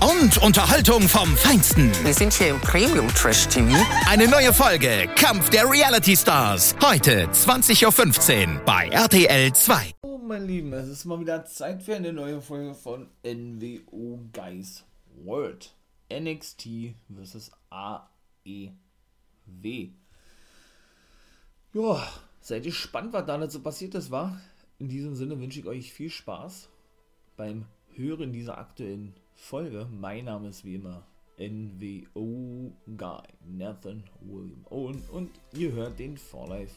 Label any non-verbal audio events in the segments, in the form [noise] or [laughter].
Und Unterhaltung vom Feinsten. Wir sind hier im Premium Trash TV. Eine neue Folge Kampf der Reality Stars. Heute 20.15 Uhr bei RTL 2. Oh, mein Lieben, es ist mal wieder Zeit für eine neue Folge von NWO Guys World. NXT vs. AEW. Ja, seid ihr gespannt, was da nicht so passiert ist, war? In diesem Sinne wünsche ich euch viel Spaß beim Hören dieser aktuellen Folge. Mein Name ist wie immer NWO Guy Nathan William Owen und ihr hört den For Life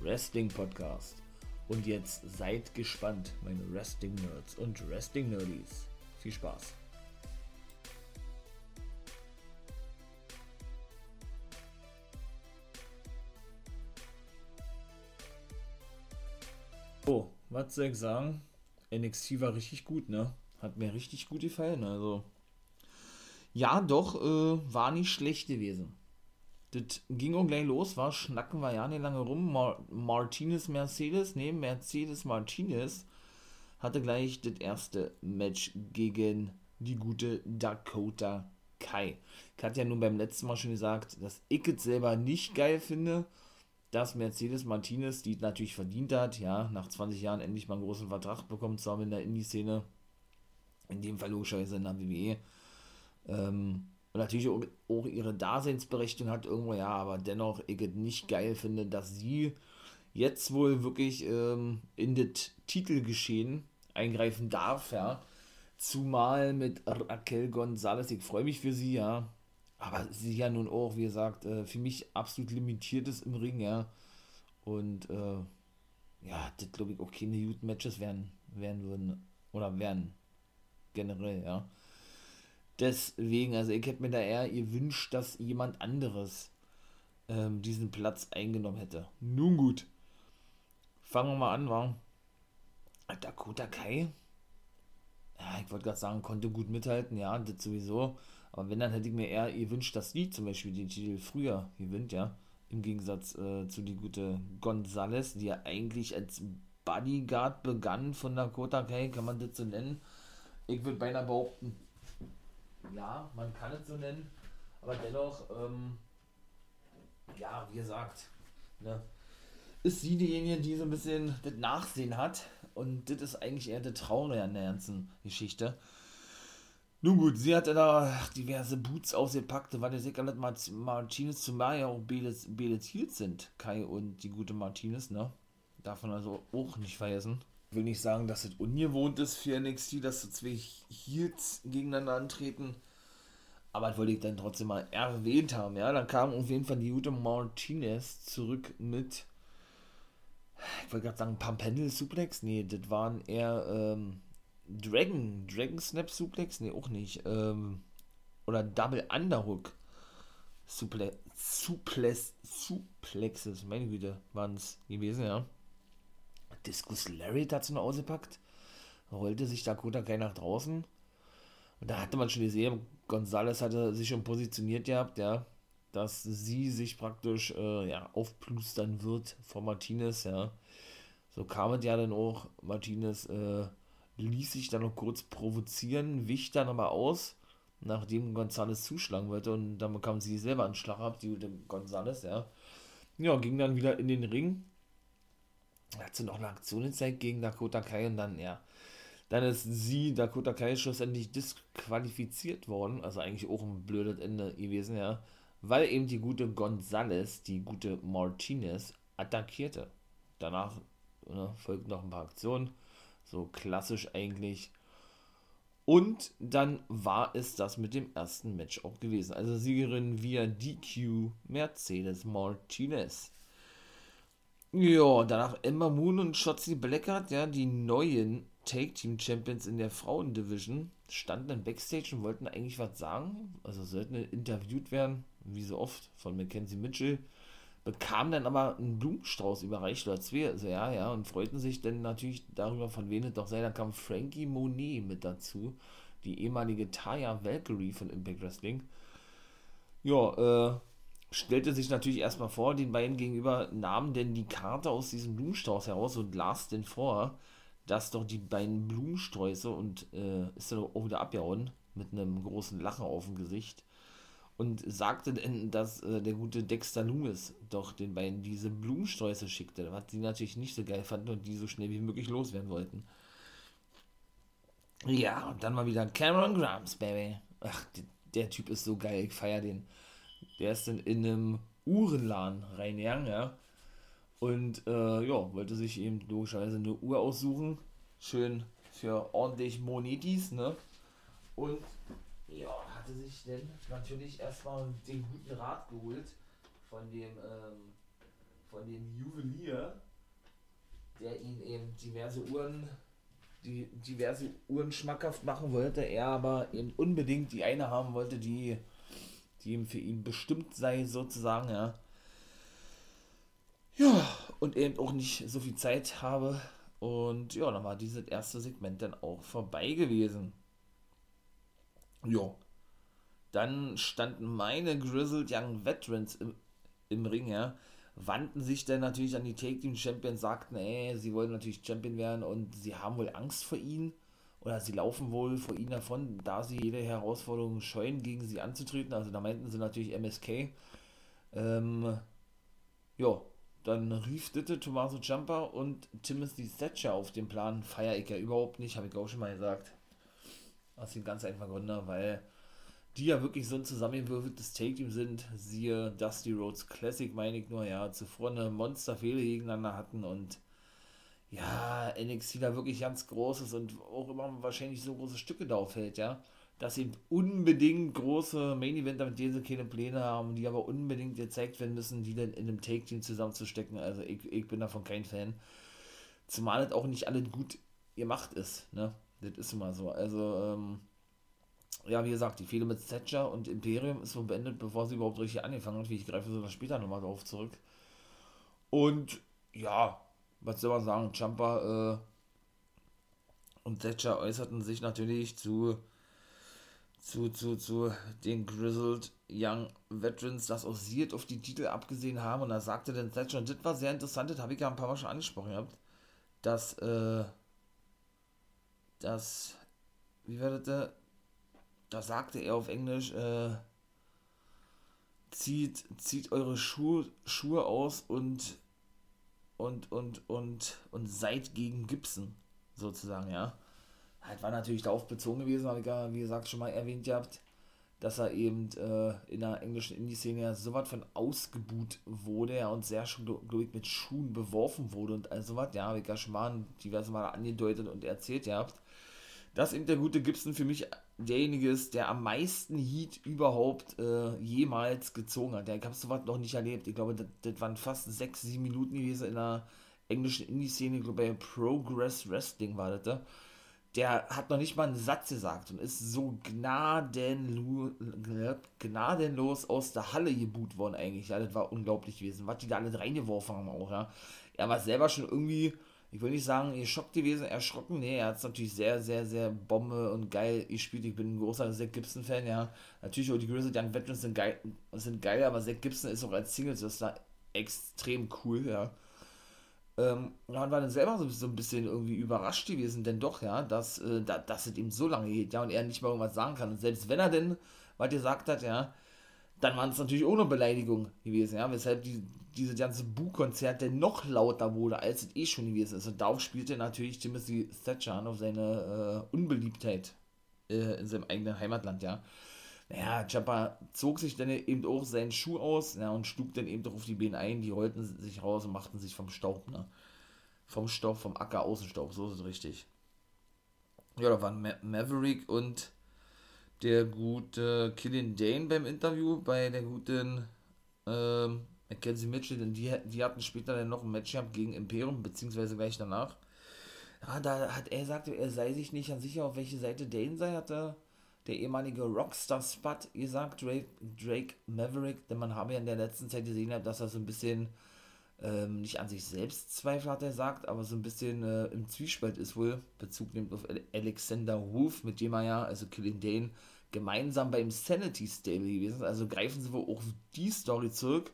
Wrestling Podcast. Und jetzt seid gespannt, meine Wrestling Nerds und Wrestling Nerdies. Viel Spaß. So, was soll ich sagen? NXT war richtig gut, ne? Hat mir richtig gut gefallen, also. Ja, doch, äh, war nicht schlecht gewesen. Das ging auch gleich los, war, schnacken wir ja nicht lange rum. Mar Martinez Mercedes, ne, Mercedes Martinez hatte gleich das erste Match gegen die gute Dakota Kai. Ich hatte ja nun beim letzten Mal schon gesagt, dass ich es selber nicht geil finde, dass Mercedes Martinez, die es natürlich verdient hat, ja, nach 20 Jahren endlich mal einen großen Vertrag bekommen zu haben in der Indie-Szene, in dem Fall logischerweise in der WWE, ähm, und natürlich auch, auch ihre Daseinsberechtigung hat irgendwo, ja, aber dennoch ich es nicht geil finde, dass sie jetzt wohl wirklich ähm, in das Titelgeschehen eingreifen darf, ja. Zumal mit Raquel Gonzalez, ich freue mich für sie, ja. Aber sie ja nun auch, wie gesagt, äh, für mich absolut limitiert ist im Ring, ja. Und äh, ja, das glaube ich auch keine guten Matches werden, werden würden. Oder werden. Generell, ja. Deswegen, also ich hätte mir da eher gewünscht, dass jemand anderes ähm, diesen Platz eingenommen hätte. Nun gut. Fangen wir mal an, war. Dakota Kai. Ja, ich wollte gerade sagen, konnte gut mithalten, ja, das sowieso. Aber wenn, dann hätte ich mir eher gewünscht, dass die zum Beispiel den Titel früher gewinnt, ja. Im Gegensatz äh, zu die gute Gonzales, die ja eigentlich als Bodyguard begann von Dakota Kai, kann man das so nennen. Ich würde beinahe behaupten, ja, man kann es so nennen, aber dennoch, ähm, ja, wie gesagt, ne, ist sie diejenige, die so ein bisschen das Nachsehen hat. Und das ist eigentlich eher der Traurige an der ganzen Geschichte. Nun gut, sie hatte da diverse Boots ausgepackt, weil der sicher nicht Martinez zumal ja auch beletiert sind, Kai und die gute Martinez, ne? Man also auch nicht vergessen. Will nicht sagen, dass es ungewohnt ist für NXT, dass so zwei Heels gegeneinander antreten. Aber das wollte ich dann trotzdem mal erwähnt haben, ja. Dann kam auf jeden Fall die gute Martinez zurück mit, ich wollte gerade sagen, Pampendel Suplex. Nee, das waren eher, ähm, Dragon, Dragon Snap Suplex? Nee, auch nicht. Ähm, oder Double Underhook Suple Suples Suplexes, meine Güte, waren es gewesen, ja. Discus Larry hat sie noch ausgepackt. Rollte sich Dakota Kai nach draußen. Und da hatte man schon gesehen, Gonzales hatte sich schon positioniert gehabt, ja, dass sie sich praktisch äh, ja, aufplustern wird von Martinez, ja. So kam es ja dann auch. Martinez äh, ließ sich dann noch kurz provozieren, wich dann aber aus, nachdem Gonzales zuschlagen wollte und dann bekam sie selber einen Schlag ab, die Gonzales, ja. Ja, ging dann wieder in den Ring. Hat sie noch eine Aktion gezeigt gegen Dakota Kai und dann, ja, dann ist sie, Dakota Kai, schlussendlich disqualifiziert worden. Also eigentlich auch ein blödes Ende gewesen, ja. Weil eben die gute Gonzales, die gute Martinez, attackierte. Danach ne, folgten noch ein paar Aktionen. So klassisch eigentlich. Und dann war es das mit dem ersten Match auch gewesen. Also Siegerin via DQ Mercedes Martinez. Ja, danach Ember Moon und Shotzi Blackheart, ja, die neuen Take Team Champions in der Frauendivision standen dann Backstage und wollten eigentlich was sagen. Also sollten interviewt werden, wie so oft, von Mackenzie Mitchell. Bekamen dann aber einen Blumenstrauß überreicht oder zwei, also ja, ja, und freuten sich dann natürlich darüber, von wem es doch sei. Da kam Frankie Monet mit dazu, die ehemalige Taya Valkyrie von Impact Wrestling. Ja, äh, stellte sich natürlich erstmal vor, den beiden gegenüber nahmen denn die Karte aus diesem Blumenstrauß heraus und las denn vor, dass doch die beiden Blumensträuße und äh, ist dann auch wieder abgehauen mit einem großen Lachen auf dem Gesicht und sagte denn, dass äh, der gute Dexter Loomis doch den beiden diese Blumensträuße schickte, was sie natürlich nicht so geil fanden und die so schnell wie möglich loswerden wollten. Ja, und dann mal wieder Cameron Grimes, Baby. Ach, der, der Typ ist so geil, ich feier den. Der ist dann in einem Uhrenladen reingegangen, ja. Und äh, ja, wollte sich eben logischerweise eine Uhr aussuchen. Schön für ordentlich Monetis, ne? Und ja, hatte sich dann natürlich erstmal den guten Rat geholt von dem, ähm, von dem Juwelier, der ihn eben diverse Uhren, die diverse Uhren schmackhaft machen wollte, er aber eben unbedingt die eine haben wollte, die die ihm für ihn bestimmt sei, sozusagen, ja. Ja, und eben auch nicht so viel Zeit habe. Und ja, dann war dieses erste Segment dann auch vorbei gewesen. Ja. Dann standen meine Grizzled Young Veterans im, im Ring, ja. Wandten sich dann natürlich an die Take Team Champions, sagten, ey, sie wollen natürlich Champion werden und sie haben wohl Angst vor ihnen oder sie laufen wohl vor ihnen davon, da sie jede Herausforderung scheuen, gegen sie anzutreten. Also da meinten sie natürlich MSK. Ähm, ja, dann rief Ditte Tommaso Ciampa und Timothy Thatcher auf den Plan. Feier ich ja überhaupt nicht, habe ich auch schon mal gesagt. Aus dem ganz einfachen Grund, weil die ja wirklich so ein zusammengewürfeltes Take-Team sind. Siehe Dusty Rhodes Classic, meine ich nur, ja, zuvor eine Monsterfehler gegeneinander hatten und ja, NXT da wirklich ganz großes und auch immer wahrscheinlich so große Stücke da auffällt, ja. Dass sie unbedingt große Main-Eventer mit denen sie keine Pläne haben, die aber unbedingt gezeigt werden müssen, die dann in einem Take-Team zusammenzustecken. Also ich, ich bin davon kein Fan. Zumal das auch nicht alles gut gemacht ist, ne. Das ist immer so. Also, ähm, ja, wie gesagt, die Fehler mit Thatcher und Imperium ist so beendet, bevor sie überhaupt richtig angefangen hat. Ich greife so später nochmal drauf zurück. Und ja, was soll man sagen, Champa äh, und Thatcher äußerten sich natürlich zu, zu, zu, zu den Grizzled Young Veterans, dass auch sie auf die Titel abgesehen haben. Und da sagte dann Thatcher, und das war sehr interessant, das habe ich ja ein paar Mal schon angesprochen gehabt, dass, äh, dass, wie war das da? Da sagte er auf Englisch, äh, zieht, zieht eure Schuhe, Schuhe aus und und, und, und, und seid gegen Gibson, sozusagen, ja. Halt war natürlich darauf bezogen gewesen, habe ich ja, wie gesagt, schon mal erwähnt gehabt, dass er eben äh, in der englischen Indie-Szene ja so was von ausgebuht wurde ja, und sehr schon, glaube ich, mit Schuhen beworfen wurde und all sowas, ja, habe ich ja schon mal diverse Mal angedeutet und erzählt gehabt, dass eben der gute Gibson für mich derjenige ist, der am meisten Heat überhaupt äh, jemals gezogen hat. Ja, ich habe sowas noch nicht erlebt. Ich glaube, das, waren fast sechs, sieben Minuten gewesen in der englischen Indie-Szene. Ich glaube, bei Progress Wrestling war das da. Der hat noch nicht mal einen Satz gesagt und ist so gnadenlo gnadenlos aus der Halle geboot worden eigentlich. Ja, das war unglaublich gewesen, was die da alle reingeworfen haben auch, ja. Er war selber schon irgendwie ich will nicht sagen, geschockt gewesen, erschrocken. Nee, er hat es natürlich sehr, sehr, sehr Bombe und geil gespielt. Ich bin ein großer Zack Gibson-Fan, ja. Natürlich auch die Grizzled Young Veterans sind geil, sind geil, aber Zack Gibson ist auch als Singles das da extrem cool, ja. Ähm, und dann war dann selber so, so, ein bisschen irgendwie überrascht gewesen, denn doch, ja, dass, äh, da, dass es ihm so lange geht, ja, und er nicht mal irgendwas sagen kann. Und selbst wenn er denn was gesagt hat, ja, dann waren es natürlich ohne Beleidigung gewesen, ja, weshalb die, diese ganze Bu-Konzert denn noch lauter wurde, als es eh schon gewesen ist. Und darauf spielte natürlich Timothy Thatcher an, auf seine äh, Unbeliebtheit äh, in seinem eigenen Heimatland, ja. Naja, Champa zog sich dann eben auch seinen Schuh aus ja, und schlug dann eben doch auf die Beine ein. Die rollten sich raus und machten sich vom Staub, ne? Vom Staub, vom Acker Außenstaub, so ist es richtig. Ja, da waren Ma Maverick und der gute Killian Dane beim Interview bei der guten ähm, Mackenzie Mitchell, denn die, die hatten später dann noch ein Match gehabt gegen Imperium, beziehungsweise gleich danach. Ja, da hat er gesagt, er sei sich nicht sicher, auf welche Seite Dane sei, hatte der ehemalige Rockstar-Spot gesagt, Drake, Drake Maverick, denn man habe ja in der letzten Zeit gesehen, dass er so ein bisschen ähm, nicht an sich selbst Zweifel hat er sagt, aber so ein bisschen äh, im Zwiespalt ist wohl, Bezug nimmt auf Alexander Wolf, mit dem er ja, also Killing Dane, gemeinsam beim Sanity Stable gewesen ist. Also greifen sie wohl auch die Story zurück,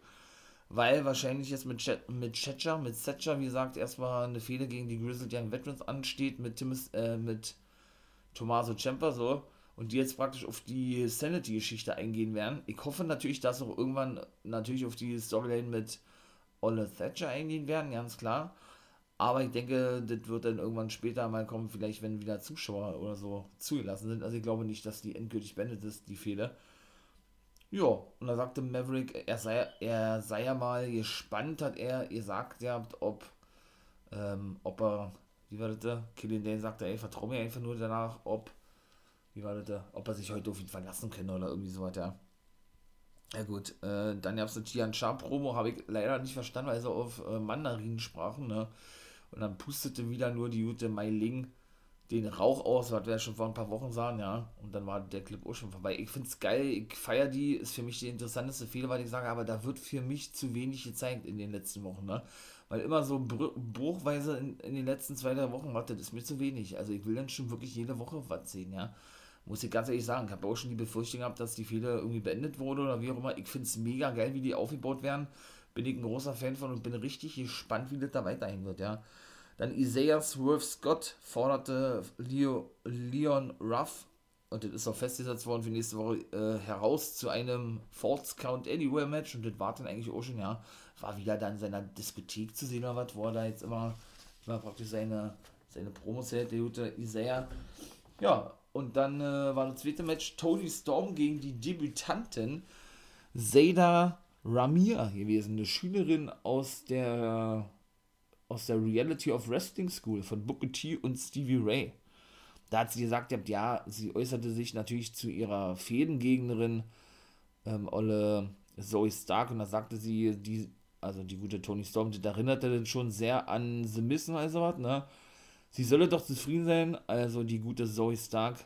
weil wahrscheinlich jetzt mit, Ch mit Chetcher, mit Setcher, wie gesagt, erstmal eine Fehde gegen die Grizzled Young Veterans ansteht, mit, Timis, äh, mit Tommaso Ciampa so und die jetzt praktisch auf die Sanity-Geschichte eingehen werden. Ich hoffe natürlich, dass auch irgendwann natürlich auf die Storyline mit Olle Thatcher eingehen werden, ganz klar. Aber ich denke, das wird dann irgendwann später mal kommen, vielleicht wenn wieder Zuschauer oder so zugelassen sind. Also ich glaube nicht, dass die endgültig beendet ist, die Fehde. Ja, und da sagte Maverick, er sei, er sei ja mal gespannt, hat er gesagt, ja, ob, ähm, ob er, wie war das da? Killian Dane sagte, ey, vertrau mir einfach nur danach, ob, wie war das da? Ob er sich heute auf ihn verlassen kann oder irgendwie so weiter. Ja gut, äh, dann gab es eine Tian Sharp Promo, habe ich leider nicht verstanden, weil sie auf äh, Mandarin sprachen, ne? Und dann pustete wieder nur die gute Mai Ling den Rauch aus, was wir schon vor ein paar Wochen sahen, ja. Und dann war der Clip auch schon vorbei. Ich finde es geil, ich feiere die, ist für mich die interessanteste Fehler, weil ich sage, aber da wird für mich zu wenig gezeigt in den letzten Wochen, ne? Weil immer so bruchweise in, in den letzten zwei, drei Wochen, warte, das ist mir zu wenig. Also ich will dann schon wirklich jede Woche was sehen, ja. Muss ich ganz ehrlich sagen, ich habe auch schon die Befürchtung gehabt, dass die Fehler irgendwie beendet wurde oder wie auch immer. Ich finde es mega geil, wie die aufgebaut werden. Bin ich ein großer Fan von und bin richtig gespannt, wie das da weiterhin wird, ja. Dann Isaiah Swerve Scott forderte Leo, Leon Ruff, und das ist auch festgesetzt worden für nächste Woche, äh, heraus zu einem False Count Anywhere Match. Und das war dann eigentlich auch schon, ja, war wieder dann in seiner Diskothek zu sehen oder was, wo er da jetzt immer, immer praktisch seine, seine Promos hält, der gute Isaiah. Ja, und dann äh, war das zweite Match Tony Storm gegen die Debütantin Zayda Ramir gewesen, eine Schülerin aus der aus der Reality of Wrestling School von Booker T und Stevie Ray. Da hat sie gesagt, ja, sie äußerte sich natürlich zu ihrer Fädengegnerin ähm, Olle Zoe Stark und da sagte sie, die, also die gute Tony Storm, die erinnerte dann schon sehr an The Miss und also was, ne? Sie solle doch zufrieden sein, also die gute Zoe Stark,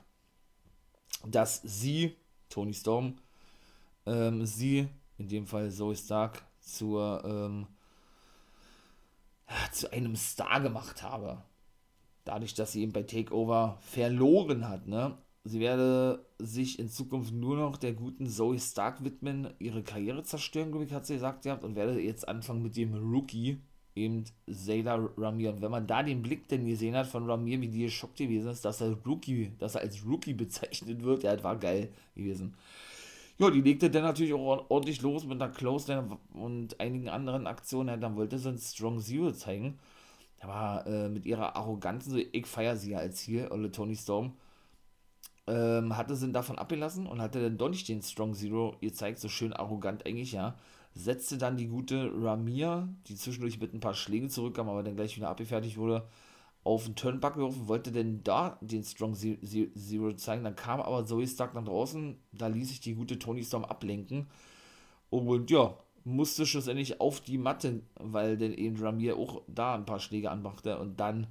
dass sie, Tony Storm, ähm, sie, in dem Fall Zoe Stark, zur ähm, zu einem Star gemacht habe. Dadurch, dass sie eben bei Takeover verloren hat, ne? Sie werde sich in Zukunft nur noch der guten Zoe Stark widmen, ihre Karriere zerstören, glaube ich, hat sie gesagt gehabt, und werde jetzt anfangen mit dem Rookie, eben Zayda Ramir. Und wenn man da den Blick denn gesehen hat von Ramir, wie die geschockt gewesen ist, dass er Rookie, dass er als Rookie [laughs] bezeichnet wird, ja, das war geil gewesen. Ja, die legte dann natürlich auch ordentlich los mit einer Close und einigen anderen Aktionen. Dann wollte sie ein Strong Zero zeigen. Aber äh, mit ihrer Arroganz, so, ich feiere sie ja als hier, oder Tony Storm, ähm, hatte sie davon abgelassen und hatte dann doch nicht den Strong Zero gezeigt, so schön arrogant eigentlich, ja. Setzte dann die gute Ramir, die zwischendurch mit ein paar Schlägen zurückkam, aber dann gleich wieder abgefertigt wurde, auf den Turnbuck geworfen, wollte denn da den Strong Zero zeigen. Dann kam aber Zoe Stark nach draußen, da ließ sich die gute Tony Storm ablenken. Und ja, musste schlussendlich auf die Matte, weil denn eben Ramir auch da ein paar Schläge anmachte. Und dann,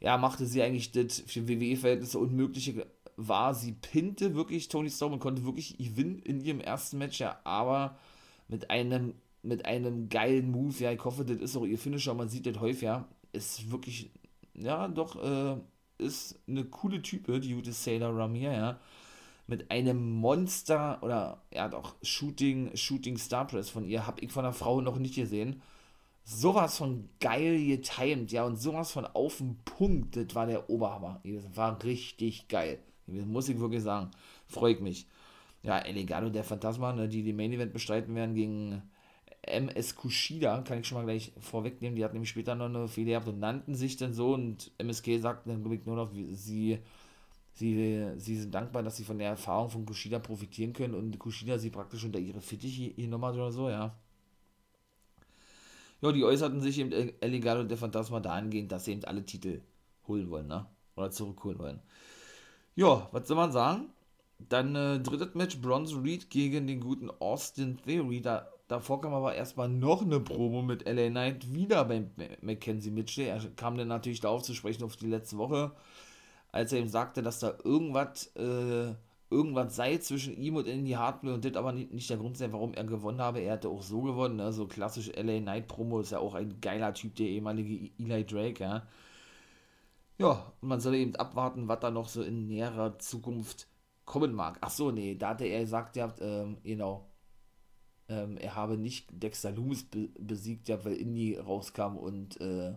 ja, machte sie eigentlich das für WWE-Verhältnisse Unmögliche war. Sie pinte wirklich Tony Storm und konnte wirklich gewinnen in ihrem ersten Match, ja, aber mit einem mit einem geilen Move, ja, ich hoffe, das ist auch ihr Finisher, man sieht das häufig, ja, ist wirklich, ja, doch, äh, ist eine coole Type, die gute Sailor Ramir, ja. Mit einem Monster oder, ja, doch, Shooting, Shooting Star Press von ihr habe ich von der Frau noch nicht gesehen. Sowas von geil getimed, ja, und sowas von auf den Punkt, das war der Oberhammer. Das war richtig geil. Muss ich wirklich sagen. Freue ich mich. Ja, Elegado, der Phantasma, ne, die die Main Event bestreiten werden gegen MS Kushida, kann ich schon mal gleich vorwegnehmen, die hat nämlich später noch eine Fehler gehabt und nannten sich dann so und MSK sagt dann ich nur noch, sie, sie, sie sind dankbar, dass sie von der Erfahrung von Kushida profitieren können und Kushida sie praktisch unter ihre Fittiche genommen hat oder so, ja. Ja, die äußerten sich eben und der Phantasma dahingehend, dass sie eben alle Titel holen wollen, ne? Oder zurückholen wollen. Ja, was soll man sagen? Dann äh, drittes Match, Bronze Reed gegen den guten Austin Theory. Da davor kam aber erstmal noch eine Promo mit LA Knight wieder bei Mackenzie Mitchell. Er kam dann natürlich darauf zu sprechen auf die letzte Woche, als er ihm sagte, dass da irgendwas, äh, irgendwas sei zwischen ihm und Indy Hartwell und das aber nicht, nicht der Grund sei, warum er gewonnen habe. Er hatte auch so gewonnen, ne? so klassisch LA Knight Promo ist ja auch ein geiler Typ, der ehemalige Eli Drake, ja. Ja, und man soll eben abwarten, was da noch so in näherer Zukunft kommen mag. Ach so, nee, da hatte er gesagt, ja, ähm, genau, ähm, er habe nicht Dexter Loomis be besiegt, ja, weil Indy rauskam und, äh,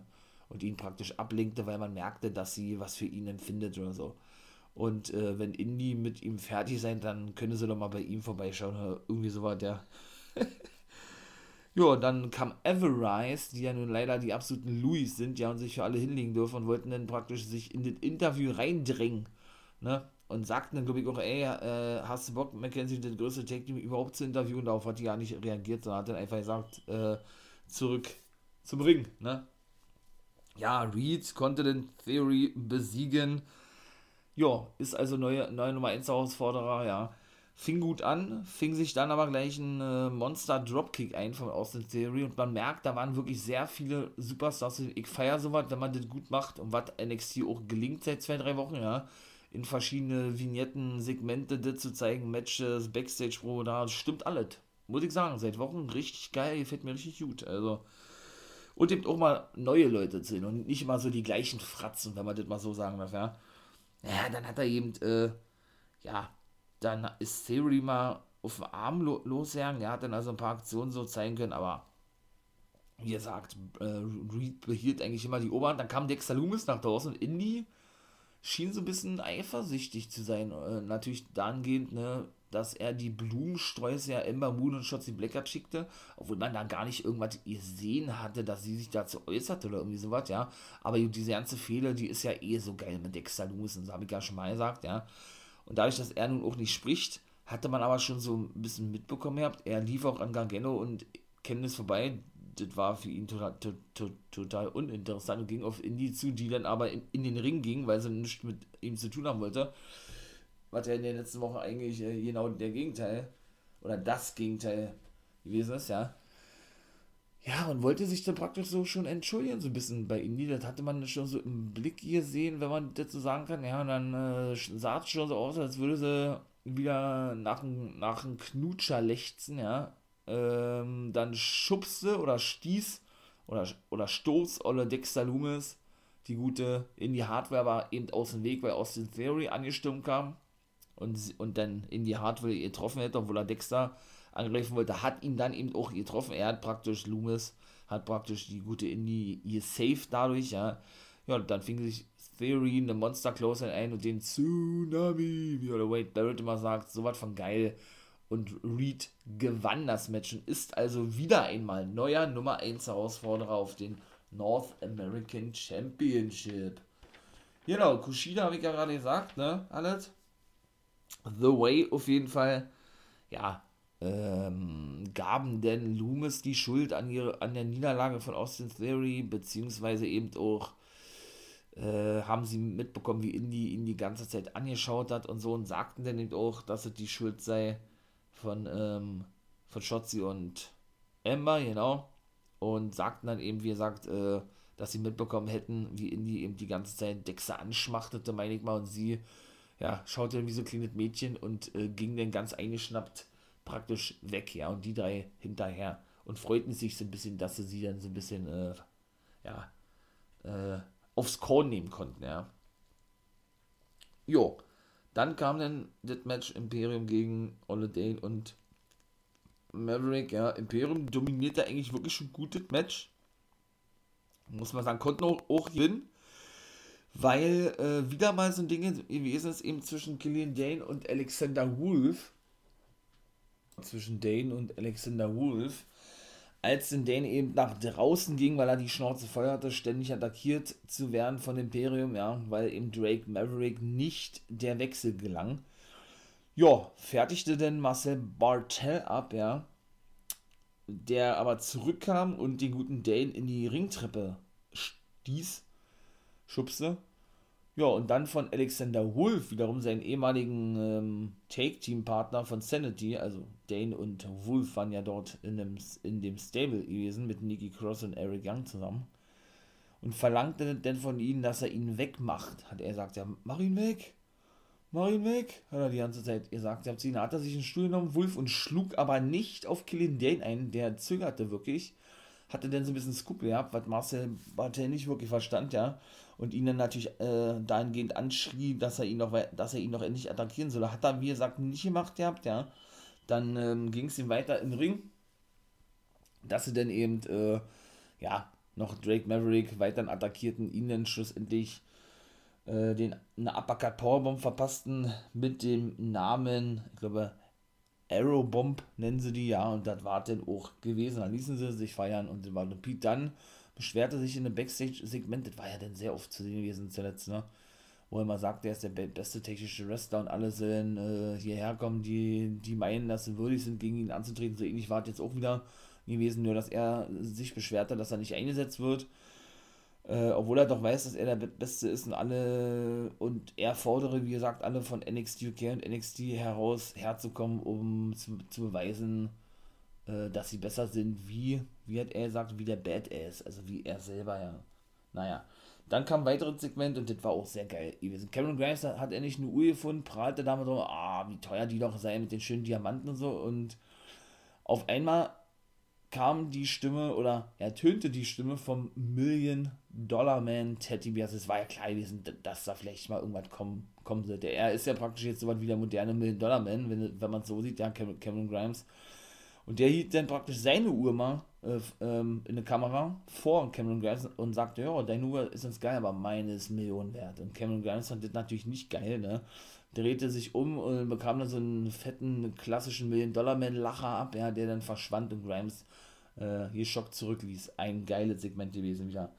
und ihn praktisch ablenkte, weil man merkte, dass sie was für ihn empfindet oder so. Und äh, wenn Indy mit ihm fertig sein, dann können sie doch mal bei ihm vorbeischauen oder irgendwie so war der. ja, [laughs] dann kam Everrise, die ja nun leider die absoluten Louis sind, ja, und sich für alle hinlegen dürfen und wollten dann praktisch sich in das Interview reindrängen. Ne? Und sagten dann, glaube ich, auch, ey, äh, hast du Bock, Mackenzie, das größte Tag-Team überhaupt zu interviewen? Darauf hat die gar nicht reagiert, sondern hat dann einfach gesagt, äh, zurück zum Ring, ne? Ja, Reed konnte den Theory besiegen. Ja, ist also neue, neue Nummer 1 Herausforderer, ja. Fing gut an, fing sich dann aber gleich ein äh, Monster Dropkick ein von Austin Theory und man merkt, da waren wirklich sehr viele Superstars. Ich feiere sowas, wenn man das gut macht und was NXT auch gelingt seit zwei, drei Wochen, ja in verschiedene Vignetten, Segmente das zu zeigen, Matches, Backstage-Pro, da stimmt alles. Muss ich sagen, seit Wochen richtig geil, gefällt mir richtig gut. Also, und eben auch mal neue Leute zu sehen und nicht immer so die gleichen Fratzen, wenn man das mal so sagen darf, ja. Ja, dann hat er eben, äh, ja, dann ist Theory mal auf den Arm lo losgegangen. Er hat dann also ein paar Aktionen so zeigen können, aber wie gesagt, äh, Reed behielt eigentlich immer die Oberhand. Dann kam Dexter Loomis nach draußen und Indy schien so ein bisschen eifersüchtig zu sein. Äh, natürlich dahingehend, ne, dass er die Blumensträuße ja Ember Moon und Shotzi Blackheart schickte, obwohl man da gar nicht irgendwas gesehen hatte, dass sie sich dazu äußerte oder irgendwie sowas, ja. Aber diese ganze Fehler, die ist ja eh so geil mit Dexter Lewis, und das habe ich ja schon mal gesagt, ja. Und dadurch, dass er nun auch nicht spricht, hatte man aber schon so ein bisschen mitbekommen gehabt, er lief auch an Gargano und Kenntnis vorbei, das war für ihn total, total, total uninteressant und ging auf Indy zu, die dann aber in, in, den Ring ging, weil sie nichts mit ihm zu tun haben wollte. Was ja in den letzten Wochen eigentlich äh, genau der Gegenteil oder das Gegenteil gewesen ist, ja. Ja, und wollte sich dann praktisch so schon entschuldigen, so ein bisschen bei Indy. Das hatte man schon so im Blick gesehen, wenn man so sagen kann. Ja, und dann äh, sah es schon so aus, als würde sie wieder nach, nach einem Knutscher lechzen, ja ähm, dann schubste oder stieß oder, oder stoß Olle Dexter Loomis die gute in die Hardware war eben aus dem Weg, weil Austin Theory angestimmt kam und, und dann in die Hardware getroffen hätte, obwohl er Dexter angreifen wollte, hat ihn dann eben auch getroffen. Er hat praktisch Loomis, hat praktisch die gute Indie gesaved dadurch, ja. Ja, dann fing sich Theory eine Monster Close ein und den Tsunami, wie oder Wade Barrett immer sagt, sowas von geil und Reed gewann das Match und ist also wieder einmal neuer Nummer 1 Herausforderer auf den North American Championship. Genau, Kushida habe ich ja gerade gesagt, ne? Alles. The Way auf jeden Fall, ja, ähm, gaben denn Loomis die Schuld an, ihre, an der Niederlage von Austin Theory, beziehungsweise eben auch äh, haben sie mitbekommen, wie Indy ihn die ganze Zeit angeschaut hat und so und sagten dann eben auch, dass es die Schuld sei von, ähm, von Shotzi und Emma, genau. Und sagten dann eben, wie gesagt, äh, dass sie mitbekommen hätten, wie Indy eben die ganze Zeit Dexter anschmachtete, meine ich mal, und sie, ja, schaute wie so ein kleines Mädchen und äh, ging dann ganz eingeschnappt praktisch weg, ja, und die drei hinterher und freuten sich so ein bisschen, dass sie sie dann so ein bisschen, äh, ja, äh, aufs Korn nehmen konnten, ja. Jo, dann kam dann das Match Imperium gegen Dane und Maverick. Ja, Imperium dominierte eigentlich wirklich schon gut das Match. Muss man sagen, konnten auch, auch gewinnen. Weil äh, wieder mal so ein Ding gewesen ist, eben zwischen Killian Dane und Alexander Wolf. Zwischen Dane und Alexander Wolf als denn Dane eben nach draußen ging, weil er die Schnauze voll hatte, ständig attackiert zu werden von Imperium, ja, weil eben Drake Maverick nicht der Wechsel gelang. Ja, fertigte denn Marcel Bartel ab, ja, der aber zurückkam und den guten Dane in die Ringtreppe stieß, schubste. Ja, und dann von Alexander Wolf, wiederum seinen ehemaligen ähm, Take-Team-Partner von Sanity, also Dane und Wolf waren ja dort in dem, in dem Stable gewesen mit Nikki Cross und Eric Young zusammen. Und verlangte dann von ihnen, dass er ihn wegmacht. Hat er gesagt, ja, mach ihn weg. Mach ihn weg, hat er die ganze Zeit gesagt. Ja, hat er sich einen Stuhl genommen, Wolf, und schlug aber nicht auf Killian Dane ein. Der zögerte wirklich. Hatte dann so ein bisschen Scoop gehabt, was Marcel Bartel nicht wirklich verstand, ja und ihn dann natürlich äh, dahingehend anschrie, dass er ihn noch, dass er ihn noch endlich attackieren soll. Hat er, wie gesagt, nicht gemacht gehabt, ja. Dann ähm, ging es ihm weiter im Ring, dass sie dann eben, äh, ja, noch Drake Maverick weiter attackierten, ihn dann schlussendlich äh, den eine Uppercut Powerbomb verpassten mit dem Namen, ich glaube, Arrow Bomb nennen sie die, ja, und das war dann auch gewesen. Dann ließen sie sich feiern und war Pete dann beschwerte sich in einem Backstage-Segment, das war ja dann sehr oft zu sehen gewesen zuletzt, ne? Wo er mal sagt, er ist der beste technische Wrestler und alle sollen äh, hierher kommen, die, die meinen, dass sie würdig sind, gegen ihn anzutreten. So ähnlich war es jetzt auch wieder gewesen, nur dass er sich beschwerte, dass er nicht eingesetzt wird. Äh, obwohl er doch weiß, dass er der Beste ist und alle und er fordere, wie gesagt, alle von NXT UK und NXT heraus herzukommen, um zu, zu beweisen, äh, dass sie besser sind, wie, wie hat er gesagt, wie der Badass, also wie er selber, ja. Naja. Dann kam ein weiteres Segment und das war auch sehr geil. Cameron Grimes hat endlich eine Uhr gefunden, prahlte damit so, ah, wie teuer die doch sei mit den schönen Diamanten und so. Und auf einmal kam die Stimme oder ertönte die Stimme vom Million Dollar Man Teddy Bears. Es war ja klar gewesen, dass da vielleicht mal irgendwas kommen, kommen sollte. Er ist ja praktisch jetzt so was wie der moderne Million Dollar Man, wenn, wenn man es so sieht, ja, Cameron Grimes. Und der hielt dann praktisch seine Uhr mal äh, ähm, in der Kamera vor Cameron Grimes und sagte, ja, deine Uhr ist uns geil, aber meine ist Millionen wert. Und Cameron Grimes fand das natürlich nicht geil, ne? Drehte sich um und bekam dann so einen fetten, klassischen Million-Dollar-Man-Lacher ab, ja, der dann verschwand und Grimes äh, hier Schock zurückließ. Ein geiles Segment gewesen wieder.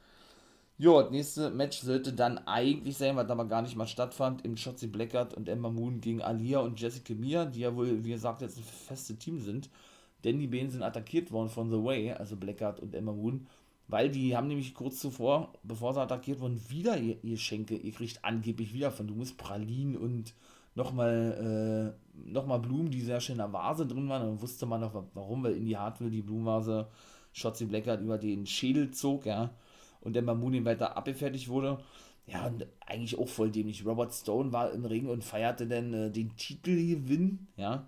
Jo, das nächste Match sollte dann eigentlich sein, was aber gar nicht mal stattfand, im Shotzi Blackguard und Emma Moon gegen Alia und Jessica Mia, die ja wohl, wie gesagt, jetzt ein festes Team sind denn die beiden sind attackiert worden von The Way, also Blackguard und Emma Moon, weil die haben nämlich kurz zuvor, bevor sie attackiert wurden, wieder ihr, ihr Schenke, ihr kriegt angeblich wieder von du musst Pralinen und nochmal äh, noch Blumen, die sehr schön in der Vase drin waren. Dann wusste man noch, warum, weil in die Hartwell die Blumenvase Shotzi Blackguard über den Schädel zog, ja, und Emma Moon ihn weiter abgefertigt wurde. Ja, und eigentlich auch voll dämlich. Robert Stone war im Ring und feierte dann äh, den Titelgewinn, ja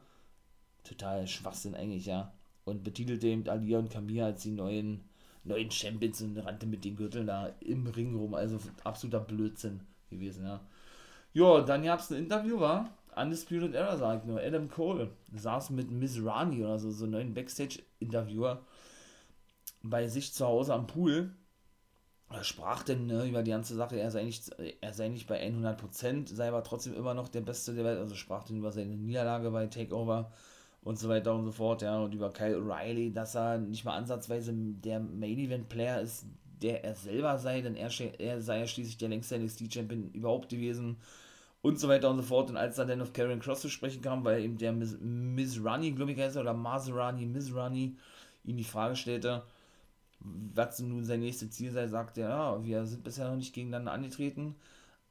total Schwachsinn eigentlich, ja. Und betitelte eben Alia und Camilla als die neuen, neuen Champions und rannte mit den Gürteln da im Ring rum. Also absoluter Blödsinn gewesen, ja. Ja, dann gab es ein Interview, war Undisputed Era, sagt nur. Adam Cole saß mit Miss Rani oder so, so einen neuen Backstage-Interviewer bei sich zu Hause am Pool. Er sprach denn ne, über die ganze Sache, er sei nicht, er sei nicht bei 100%, sei aber trotzdem immer noch der Beste der Welt, also sprach denn über seine Niederlage bei Takeover und so weiter und so fort, ja, und über Kyle O'Reilly, dass er nicht mal ansatzweise der Main Event Player ist, der er selber sei, denn er, er sei ja schließlich der längste NXT-Champion überhaupt gewesen und so weiter und so fort. Und als er dann auf Karen Cross zu sprechen kam, weil eben der Miss, Miss Runny, glaube ich, heißt oder Maserani, Miss Runny, ihm die Frage stellte, was nun sein nächstes Ziel sei, sagte er, ja, wir sind bisher noch nicht gegeneinander angetreten.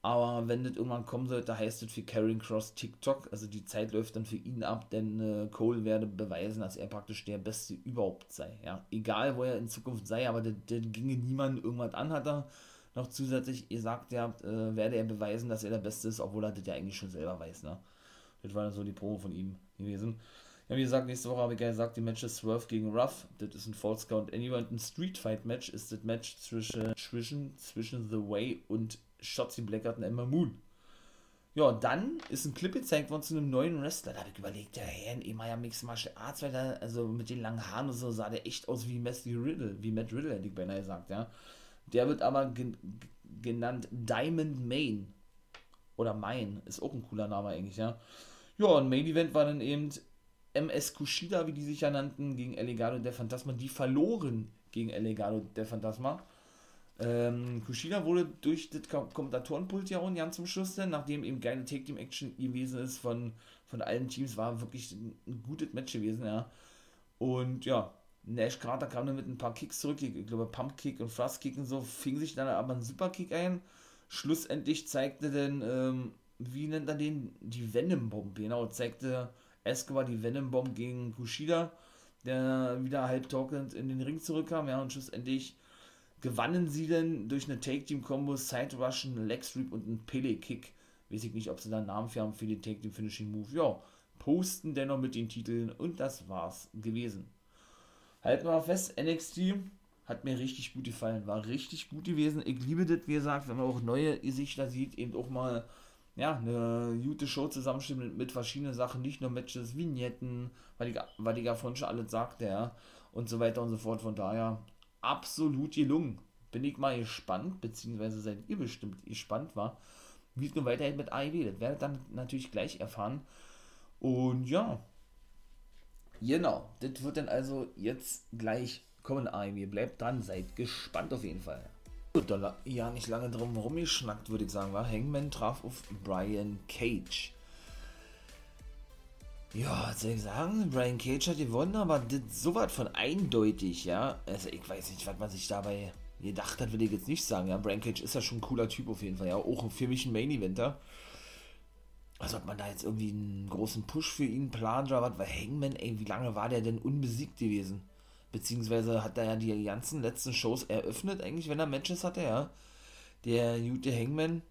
Aber wenn das irgendwann kommen sollte, heißt das für Karen Cross TikTok. Also die Zeit läuft dann für ihn ab, denn äh, Cole werde beweisen, dass er praktisch der Beste überhaupt sei. Ja, egal wo er in Zukunft sei, aber das, ginge niemand irgendwas an, hat er noch zusätzlich gesagt, ja, äh, werde er beweisen, dass er der Beste ist, obwohl er das ja eigentlich schon selber weiß. Ne? Das war dann so die Promo von ihm gewesen. Ja, wie gesagt, nächste Woche habe ich ja gesagt, die Matches Swerve gegen Ruff. Das ist ein False Count Anywhere. Ein Street Fight Match ist das Match zwischen, zwischen, zwischen The Way und Shotzi Blackguard und Emma Moon. Ja, dann ist ein Clip gezeigt worden zu einem neuen Wrestler. Da habe ich überlegt, der Herr Emaya Mixed Martial Arts, weil der, also mit den langen Haaren und so, sah der echt aus wie Matthew Riddle, wie Matt Riddle, hätte ich beinahe gesagt, ja. Der wird aber gen genannt Diamond Main. Oder Main, ist auch ein cooler Name eigentlich, ja. Ja, und Main Event war dann eben MS Kushida, wie die sich ja nannten, gegen Elegado der Phantasma. Die verloren gegen Elegado der Phantasma. Ähm, Kushida wurde durch das Kommentatorenpult ja auch ganz zum Schluss, denn, nachdem eben geile Take Team Action gewesen ist von, von allen Teams, war wirklich ein, ein gutes Match gewesen, ja. Und ja, Nash Carter kam dann mit ein paar Kicks zurück, ich glaube Pump Kick und Thrust Kick und so, fing sich dann aber ein Super Kick ein. schlussendlich zeigte denn, ähm, wie nennt er den? Die Venom-Bomb, genau, zeigte Escobar die Venom-Bomb gegen Kushida, der wieder halb talkend in den Ring zurückkam, ja, und schlussendlich gewannen sie denn durch eine Take-Team-Combo, Side-Rushen, Leg-Sweep und einen Pele-Kick. Weiß ich nicht, ob sie da einen Namen für haben für den Take-Team-Finishing-Move. Ja, posten dennoch mit den Titeln und das war's gewesen. Halten wir mal fest, NXT hat mir richtig gut gefallen, war richtig gut gewesen. Ich liebe das, wie gesagt, wenn man auch neue Gesichter sieht, eben auch mal ja, eine gute Show zusammenstellen mit, verschiedenen Sachen, nicht nur Matches, Vignetten, weil ich, weil schon alles sagte, ja, und so weiter und so fort. Von daher absolut gelungen. Bin ich mal gespannt, beziehungsweise seid ihr bestimmt gespannt war, wie es nun weitergeht mit AEW. Das werdet ihr dann natürlich gleich erfahren. Und ja, genau, das wird dann also jetzt gleich kommen, AEW. Bleibt dran, seid gespannt auf jeden Fall. Da ja nicht lange drum rumgeschnackt, würde ich sagen, war. Hangman traf auf Brian Cage. Ja, was soll ich sagen? Brian Cage hat gewonnen, aber das so was von eindeutig, ja. Also ich weiß nicht, was man sich dabei gedacht hat, will ich jetzt nicht sagen, ja. Brian Cage ist ja schon ein cooler Typ auf jeden Fall, ja. Auch für mich ein Main-Eventer. Also ob man da jetzt irgendwie einen großen Push für ihn plant oder was, weil Hangman, ey, wie lange war der denn unbesiegt gewesen? Beziehungsweise hat er ja die ganzen letzten Shows eröffnet, eigentlich, wenn er Matches hatte, ja. Der Jute Hangman,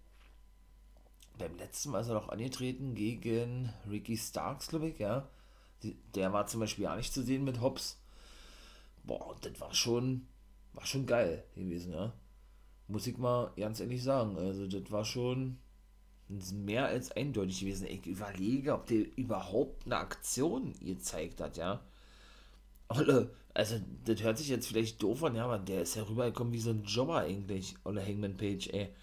beim letzten Mal ist er doch angetreten gegen Ricky Starks, glaube ich, ja. Der war zum Beispiel auch nicht zu sehen mit Hobbs. Boah, das war schon, war schon geil gewesen, ja. Muss ich mal ganz ehrlich sagen. Also, das war schon mehr als eindeutig gewesen. Ich überlege, ob der überhaupt eine Aktion gezeigt hat, ja. Olle, also das hört sich jetzt vielleicht doof an, ja, aber der ist ja rübergekommen wie so ein Jobber eigentlich, Olle Hangman Page, ey.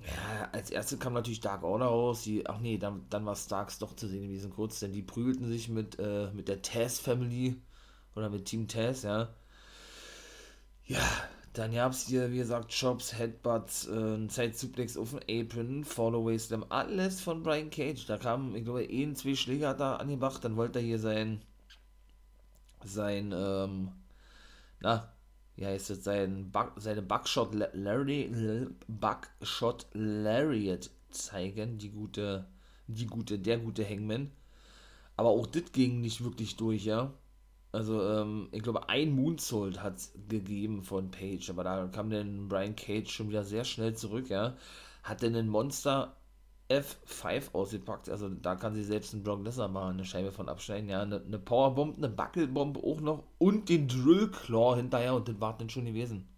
Ja, als erste kam natürlich Dark Order raus, die, ach nee, dann, dann war Starks doch zu sehen gewesen kurz, denn die prügelten sich mit, äh, mit der Taz Family oder mit Team Taz, ja. Ja, dann gab es hier, wie gesagt, Chops, Headbutts, äh, ein Side-Suplex auf den Apron, Fallaway Slam, alles von Brian Cage. Da kam, ich glaube, eh zwei Schläge hat er angebracht, dann wollte er hier sein sein, ähm, na, wie heißt es, sein Bug, seine Buckshot Larry, Buckshot Lariat zeigen, die gute, die gute, der gute Hangman. Aber auch das ging nicht wirklich durch, ja. Also, ähm, ich glaube, ein Moonsault hat es gegeben von Page, aber da kam dann Brian Cage schon wieder sehr schnell zurück, ja. Hat dann ein Monster F5 ausgepackt. Also da kann sie selbst einen Brock Lesnar mal eine Scheibe von abschneiden. Ja, eine, eine Powerbomb, eine Buckelbomb auch noch und den Drill Claw hinterher und das war dann schon gewesen.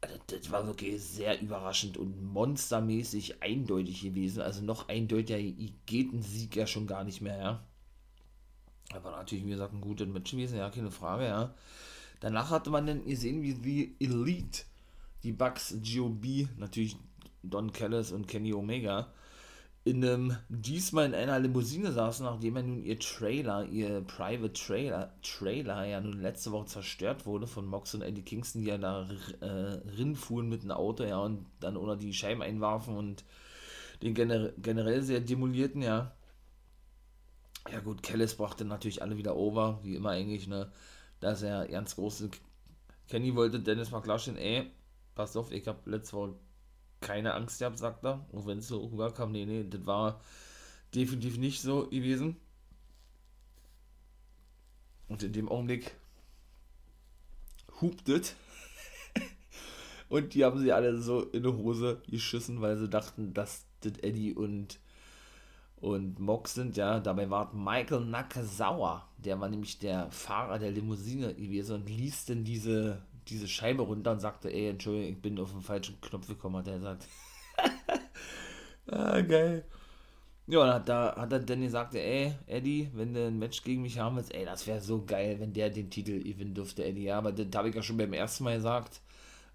Also, das war wirklich sehr überraschend und monstermäßig eindeutig gewesen. Also noch eindeutiger geht ein Sieg ja schon gar nicht mehr, ja. Aber natürlich, wie gesagt, ein gutes Match gewesen, ja, keine Frage, ja. Danach hatte man dann gesehen, wie die Elite, die Bugs GOB, natürlich Don Callis und Kenny Omega in einem, diesmal in einer Limousine saßen, nachdem er nun ihr Trailer, ihr Private Trailer, Trailer ja nun letzte Woche zerstört wurde von Mox und Eddie Kingston, die ja da äh, rinfuhren mit einem Auto, ja, und dann oder die Scheiben einwarfen und den gener generell sehr demolierten, ja. Ja gut, Kellis brachte natürlich alle wieder over, wie immer eigentlich, ne, dass er ganz große Kenny wollte Dennis mal klarstellen, ey, pass auf, ich hab letzte Woche keine Angst gehabt, sagt er. Auch wenn es so rüberkam, nee, nee, das war definitiv nicht so gewesen. Und in dem Augenblick hupt es. [laughs] und die haben sie alle so in die Hose geschissen, weil sie dachten, dass das Eddie und, und Mox sind, ja. Dabei war Michael Nakazawa, der war nämlich der Fahrer der Limousine gewesen und ließ denn diese, diese Scheibe runter und sagte, ey, Entschuldigung, ich bin auf den falschen Knopf gekommen, hat er gesagt. [laughs] ah, geil. Ja, dann hat, da, hat er dann gesagt, ey, Eddie, wenn du ein Match gegen mich haben willst, ey, das wäre so geil, wenn der den Titel gewinnen dürfte, Eddie. Ja, aber das habe ich ja schon beim ersten Mal gesagt,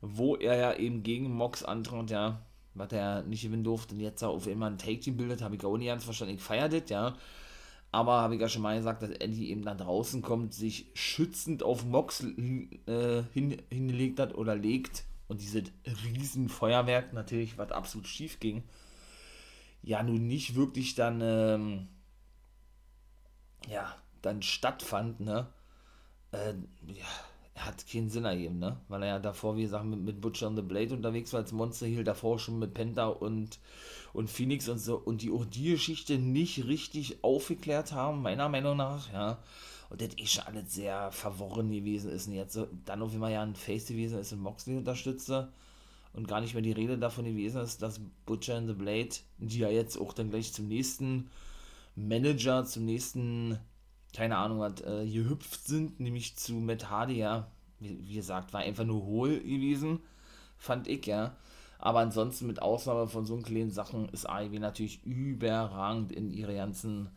wo er ja eben gegen Mox antrat, ja, was er nicht gewinnen durfte und jetzt auf einmal ein Take-Team bildet, habe ich auch nicht ganz verstanden. Ich feiere das, ja. Aber habe ich ja schon mal gesagt, dass Eddie eben dann draußen kommt, sich schützend auf Mox äh, hin, hingelegt hat oder legt und dieses Riesenfeuerwerk natürlich, was absolut schief ging, ja nun nicht wirklich dann, ähm, ja, dann stattfand, ne? Äh, ja, hat keinen Sinn ergeben, ne? Weil er ja davor, wie gesagt, mit, mit Butcher und the Blade unterwegs war als Monster Heel, davor schon mit Penta und, und Phoenix und so und die auch die Geschichte nicht richtig aufgeklärt haben, meiner Meinung nach, ja. Und das eh schon alles sehr verworren gewesen ist. Und jetzt so, dann auf immer ja ein Face gewesen ist und Moxley unterstütze und gar nicht mehr die Rede davon gewesen ist, dass Butcher and the Blade, die ja jetzt auch dann gleich zum nächsten Manager, zum nächsten keine Ahnung, was äh, gehüpft sind, nämlich zu Matt Hardy, ja, wie, wie, gesagt, war einfach nur hohl gewesen, fand ich, ja. Aber ansonsten, mit Ausnahme von so kleinen Sachen, ist AEW natürlich überragend in ihre ganzen,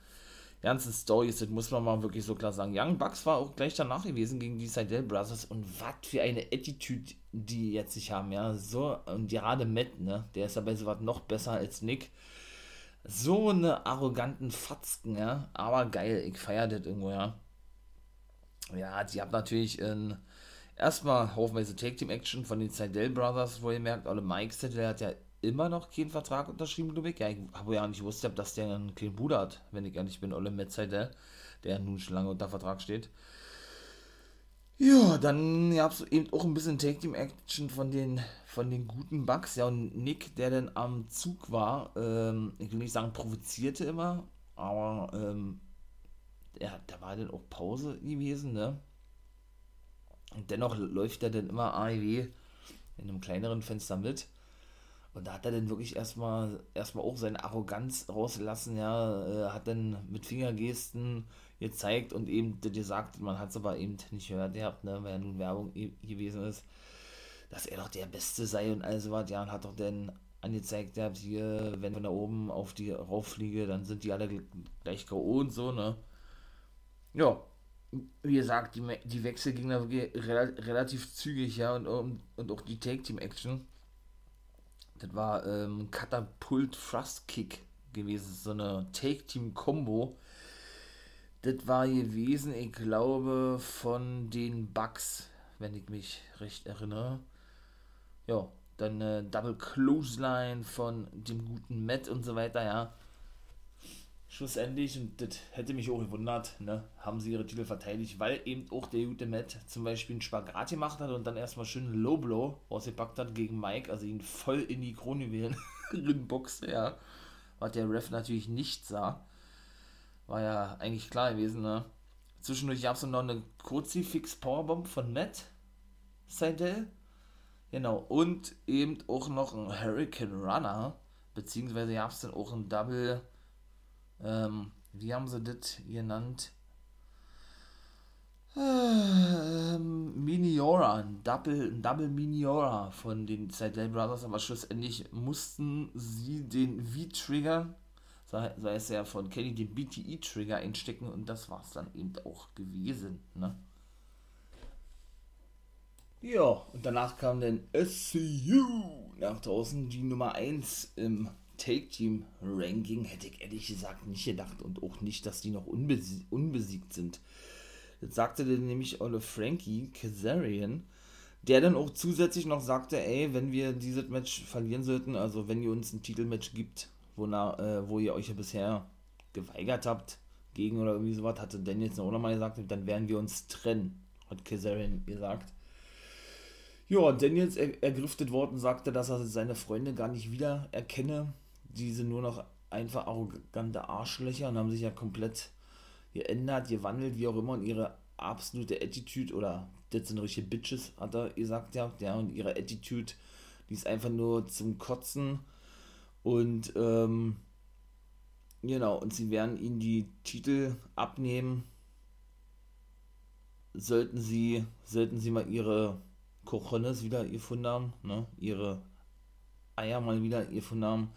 ganzen Stories. Das muss man mal wirklich so klar sagen. Young Bucks war auch gleich danach gewesen gegen die Seidel Brothers und was für eine Attitude die jetzt sich haben, ja. So, und gerade Matt, ne, der ist ja bei sowas noch besser als Nick so eine arroganten Fatzken, ja. Aber geil, ich feiere das irgendwo, ja. Ja, die haben natürlich in, erstmal haufenweise Take-Team-Action von den Seidel Brothers, wo ihr merkt, alle Mike Seidel hat ja immer noch keinen Vertrag unterschrieben, glaube ich. Ja, ich habe ja nicht gewusst, dass der einen kleinen Bruder hat, wenn ich ehrlich bin, Olle Matt Seidel, der nun schon lange unter Vertrag steht. Ja, dann gab es eben auch ein bisschen Take-Team-Action von den, von den guten Bugs. Ja, und Nick, der dann am Zug war, ähm, ich will nicht sagen, provozierte immer, aber ähm, ja, da war dann auch Pause gewesen, ne? Und dennoch läuft er dann immer AEW in einem kleineren Fenster mit. Und da hat er dann wirklich erstmal erstmal auch seine Arroganz rausgelassen, ja, äh, hat dann mit Fingergesten gezeigt und eben gesagt, man hat es aber eben nicht gehört gehabt, ne, weil ja nun Werbung gewesen ist, dass er doch der Beste sei und all sowas, ja, und hat doch dann angezeigt, ja, hier, wenn ich da oben auf die rauffliege, dann sind die alle gleich K.O. und so, ne. Ja, wie gesagt, die, die Wechsel gingen da relativ zügig, ja, und, und, und auch die Take-Team-Action das war ähm, Katapult Thrust Kick gewesen, so eine Take-Team-Kombo. Das war gewesen, ich glaube, von den Bugs, wenn ich mich recht erinnere. Ja, dann äh, Double Clothesline von dem guten Matt und so weiter, ja schlussendlich, und das hätte mich auch gewundert, ne, haben sie ihre Titel verteidigt, weil eben auch der gute Matt zum Beispiel einen Spagat gemacht hat und dann erstmal schön Low Blow ausgepackt hat gegen Mike, also ihn voll in die Krone wählen, [laughs] boxte, ja. Was der Ref natürlich nicht sah. War ja eigentlich klar gewesen, ne. Zwischendurch gab es noch eine Kruzifix Powerbomb von Matt Seidel. Genau, und eben auch noch ein Hurricane Runner, beziehungsweise gab es dann auch ein Double ähm, wie haben sie das genannt? Ähm, Miniora, ein Double, ein Double Miniora von den Seidel Brothers, aber schlussendlich mussten sie den V-Trigger, sei, sei es ja von Kenny, den BTE-Trigger einstecken und das war es dann eben auch gewesen, ne? Ja, und danach kam dann SCU nach draußen, die Nummer 1 im Take-Team-Ranking hätte ich ehrlich gesagt nicht gedacht und auch nicht, dass die noch unbesie unbesiegt sind. Das sagte dann nämlich Ole Frankie Kazarian, der dann auch zusätzlich noch sagte, ey, wenn wir dieses Match verlieren sollten, also wenn ihr uns ein Titelmatch gibt, wo, na, äh, wo ihr euch ja bisher geweigert habt, gegen oder irgendwie sowas, hatte Daniels auch nochmal gesagt, dann werden wir uns trennen, hat Kazarian gesagt. Ja, Daniels ergriff das Wort und sagte, dass er seine Freunde gar nicht wieder erkenne diese nur noch einfach arrogante Arschlöcher und haben sich ja komplett geändert, gewandelt, wie auch immer, und ihre absolute Attitude oder das sind richtige Bitches, hat er gesagt, ja, ja, und ihre Attitude, die ist einfach nur zum Kotzen und ähm, genau, und sie werden ihnen die Titel abnehmen, sollten sie, sollten sie mal ihre Cojones wieder gefunden haben, ne, ihre Eier mal wieder gefunden haben,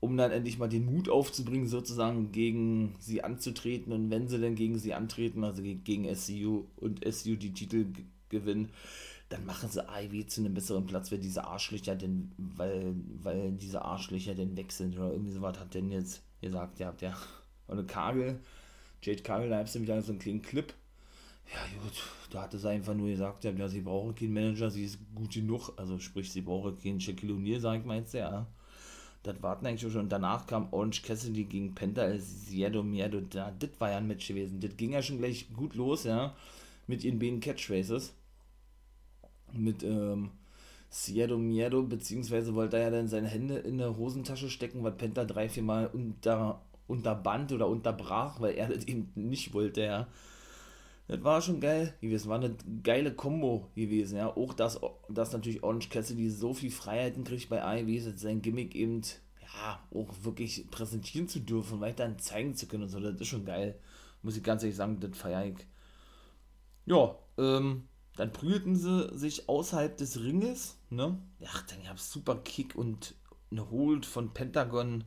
um dann endlich mal den Mut aufzubringen, sozusagen gegen sie anzutreten. Und wenn sie dann gegen sie antreten, also gegen SCU und SCU die Titel gewinnen, dann machen sie AIW zu einem besseren Platz, weil diese Arschlöcher denn, weil, weil diese Arschlöcher denn weg sind oder irgendwie sowas hat denn jetzt gesagt, ja, der [laughs] und Kagel, Jade Kagel, da hast du wieder so einen kleinen Clip. Ja, gut, da hatte sie einfach nur gesagt, ja, sie brauchen keinen Manager, sie ist gut genug, also sprich, sie brauchen keinen Shaquille O'Neal, sag ich meinst du, ja. Das warten eigentlich schon. Und danach kam Orange Cassidy gegen Penta Siedo Miedo. Das war ja ein Match gewesen. Das ging ja schon gleich gut los, ja. Mit ihren beiden Catchphrases. Mit ähm, Sierra Miedo, beziehungsweise wollte er ja dann seine Hände in der Hosentasche stecken, was Penta drei, vier Mal unter, unterband oder unterbrach, weil er das eben nicht wollte, ja. Das war schon geil gewesen, war eine geile Combo gewesen, ja. Auch dass, dass natürlich Orange Cassidy so viel Freiheiten kriegt bei AEW, sein Gimmick eben, ja, auch wirklich präsentieren zu dürfen, weiterhin zeigen zu können und so, das ist schon geil. Muss ich ganz ehrlich sagen, das feiere ich. Ja, ähm, dann prügelten sie sich außerhalb des Ringes, ne? Ja, dann gab es super Kick und eine Hold von Pentagon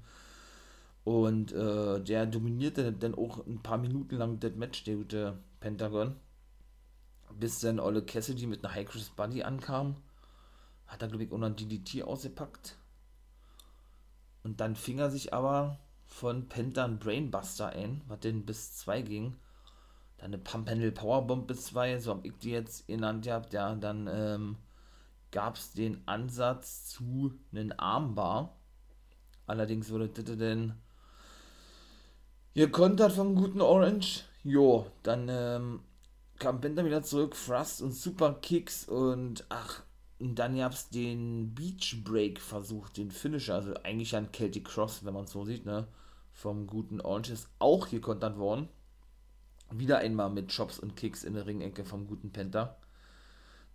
und äh, der dominierte dann auch ein paar Minuten lang das Match, der gute Pentagon. Bis dann Olle Cassidy mit einer High Cross Buddy ankam. Hat er, glaube ich, auch noch ein DDT ausgepackt. Und dann fing er sich aber von Penta ein Brainbuster ein, was denn bis 2 ging. Dann eine Pump Handle Powerbomb bis 2, so habe ich die jetzt genannt gehabt. Ja, dann ähm, gab es den Ansatz zu einem Armbar. Allerdings wurde das denn Ihr kontert vom guten Orange. Jo, dann ähm, kam Bender wieder zurück, Thrust und Super Kicks und ach, und dann gab's den Beach Break versucht, den Finisher, also eigentlich ein Celtic Cross, wenn man es so sieht, ne? Vom guten Orange ist auch hier kontert worden. Wieder einmal mit Chops und Kicks in der Ringecke vom guten Penta.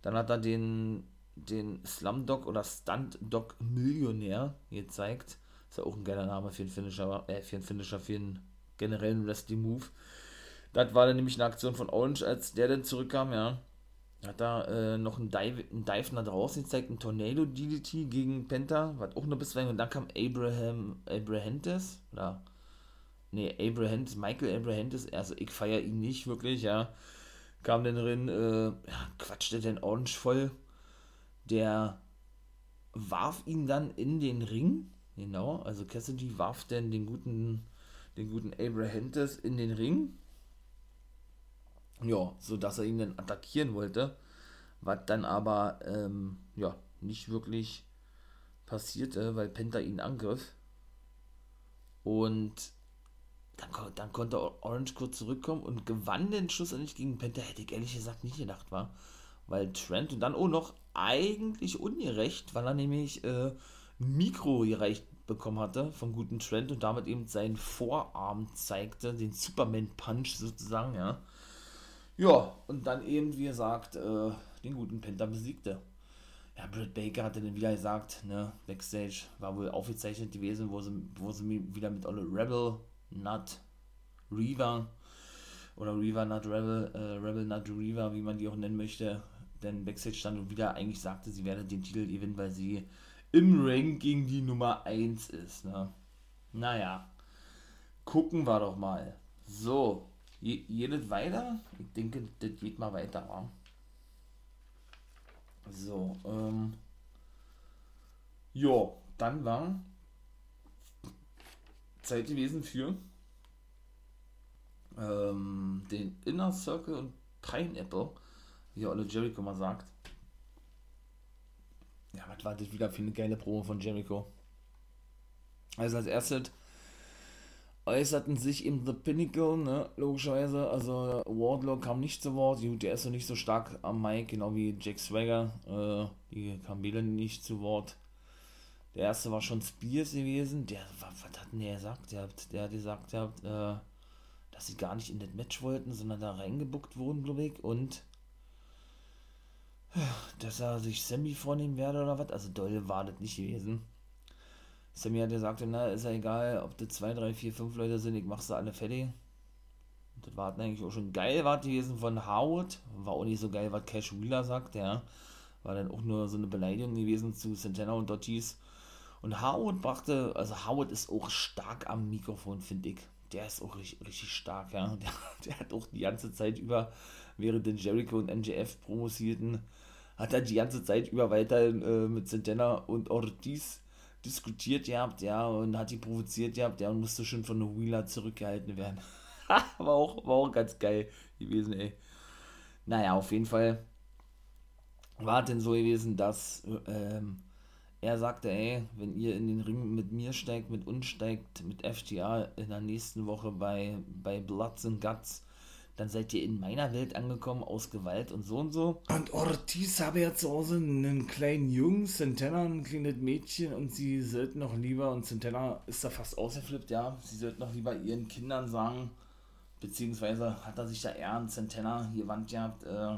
Dann hat er den, den Slumdog oder Stunt-Dog Millionär gezeigt. Ist ja auch ein geiler Name für einen Finisher, äh, für einen Finisher, für einen generellen Wrestling-Move. Das war dann nämlich eine Aktion von Orange, als der dann zurückkam, ja. Hat da äh, noch einen Dive, einen Dive nach draußen gezeigt, ein Tornado DDT gegen Penta, was auch noch bis und dann kam Abraham Abrahantes, oder nee, Abrahantes, Michael Abrahantes, also ich feiere ihn nicht wirklich, ja. Kam dann drin, äh, ja, quatschte den Orange voll. Der warf ihn dann in den Ring, genau, also Cassidy warf dann den guten den guten Abrahantes in den Ring. Ja, so dass er ihn dann attackieren wollte. Was dann aber ähm, ja, nicht wirklich passierte, weil Penta ihn angriff. Und dann, dann konnte Orange kurz zurückkommen und gewann den schlussendlich gegen Penta. Hätte ich ehrlich gesagt nicht gedacht, war. Weil Trent und dann auch noch eigentlich ungerecht, weil er nämlich äh, Mikro gereicht bekommen hatte vom guten Trent und damit eben seinen Vorarm zeigte, den Superman Punch sozusagen, ja. Ja, und dann eben, wie gesagt, äh, den guten Penta besiegte. Ja, Britt Baker hatte dann wieder gesagt, ne, Backstage war wohl aufgezeichnet gewesen, wo sie, wo sie wieder mit alle Rebel, Nut, Reaver oder Reaver, Nut Rebel, äh, Rebel, Nut Reaver, wie man die auch nennen möchte, denn Backstage stand und wieder eigentlich sagte, sie werde den Titel gewinnen, weil sie im Ranking die Nummer 1 ist. Ne? Naja, gucken wir doch mal. So, jedes weiter? Ich denke, das geht mal weiter. Wa? So, ähm. Jo, dann war Zeit gewesen für ähm, den Inner Circle und Pineapple, wie alle Jericho mal sagt. Ja, was war das wieder für eine geile Promo von Jericho? Also als erstes äußerten sich eben The Pinnacle, ne, logischerweise, also Wardlow kam nicht zu Wort, der ist noch nicht so stark am Mic, genau wie Jack Swagger, äh, die kam wieder nicht zu Wort. Der erste war schon Spears gewesen, der, was, was hat denn der gesagt? Der, der hat gesagt, der, äh, dass sie gar nicht in das Match wollten, sondern da reingebuckt wurden, glaube ich, und dass er sich Sammy vornehmen werde oder was. Also doll war das nicht gewesen. Sammy hat gesagt, na, ist ja egal, ob das 2, 3, 4, 5 Leute sind, ich mach sie alle fertig. Und das war eigentlich auch schon geil, war gewesen von Howard. War auch nicht so geil, was Cash Wheeler sagt, ja. War dann auch nur so eine Beleidigung gewesen zu Santana und Ortiz. Und Howard brachte, also Howard ist auch stark am Mikrofon, finde ich. Der ist auch richtig, richtig stark, ja. [laughs] Der, der, hat auch die ganze Zeit über, während den Jericho und NJF promosierten, hat er die ganze Zeit über weiter äh, mit Santana und Ortiz diskutiert gehabt, ja, und hat die provoziert gehabt, ja, und musste schon von der Wheeler zurückgehalten werden. [laughs] war, auch, war auch ganz geil gewesen, ey. Naja, auf jeden Fall war es denn so gewesen, dass ähm, er sagte, ey, wenn ihr in den Ring mit mir steigt, mit uns steigt, mit FTA in der nächsten Woche bei, bei Bloods and Guts, dann seid ihr in meiner Welt angekommen, aus Gewalt und so und so. Und Ortiz habe ja zu Hause einen kleinen Jungen, Santana, ein kleines Mädchen und sie sollten noch lieber, und Santana ist da fast ausgeflippt, ja, sie sollten noch lieber ihren Kindern sagen, beziehungsweise hat er sich da eher an Santana hier Wand gehabt, äh,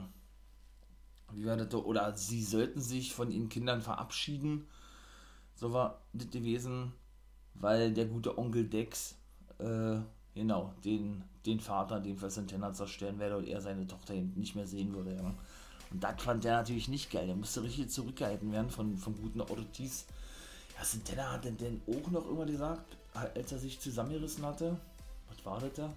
wie war das, oder sie sollten sich von ihren Kindern verabschieden, so war das gewesen, weil der gute Onkel Dex, äh, genau, den, den Vater, den für Santana zerstören werde und er seine Tochter nicht mehr sehen würde, ja. Und das fand der natürlich nicht geil. Der musste richtig zurückgehalten werden von, vom guten Ortiz. Ja, Santana hat denn, denn auch noch immer gesagt, als er sich zusammengerissen hatte, was war das da?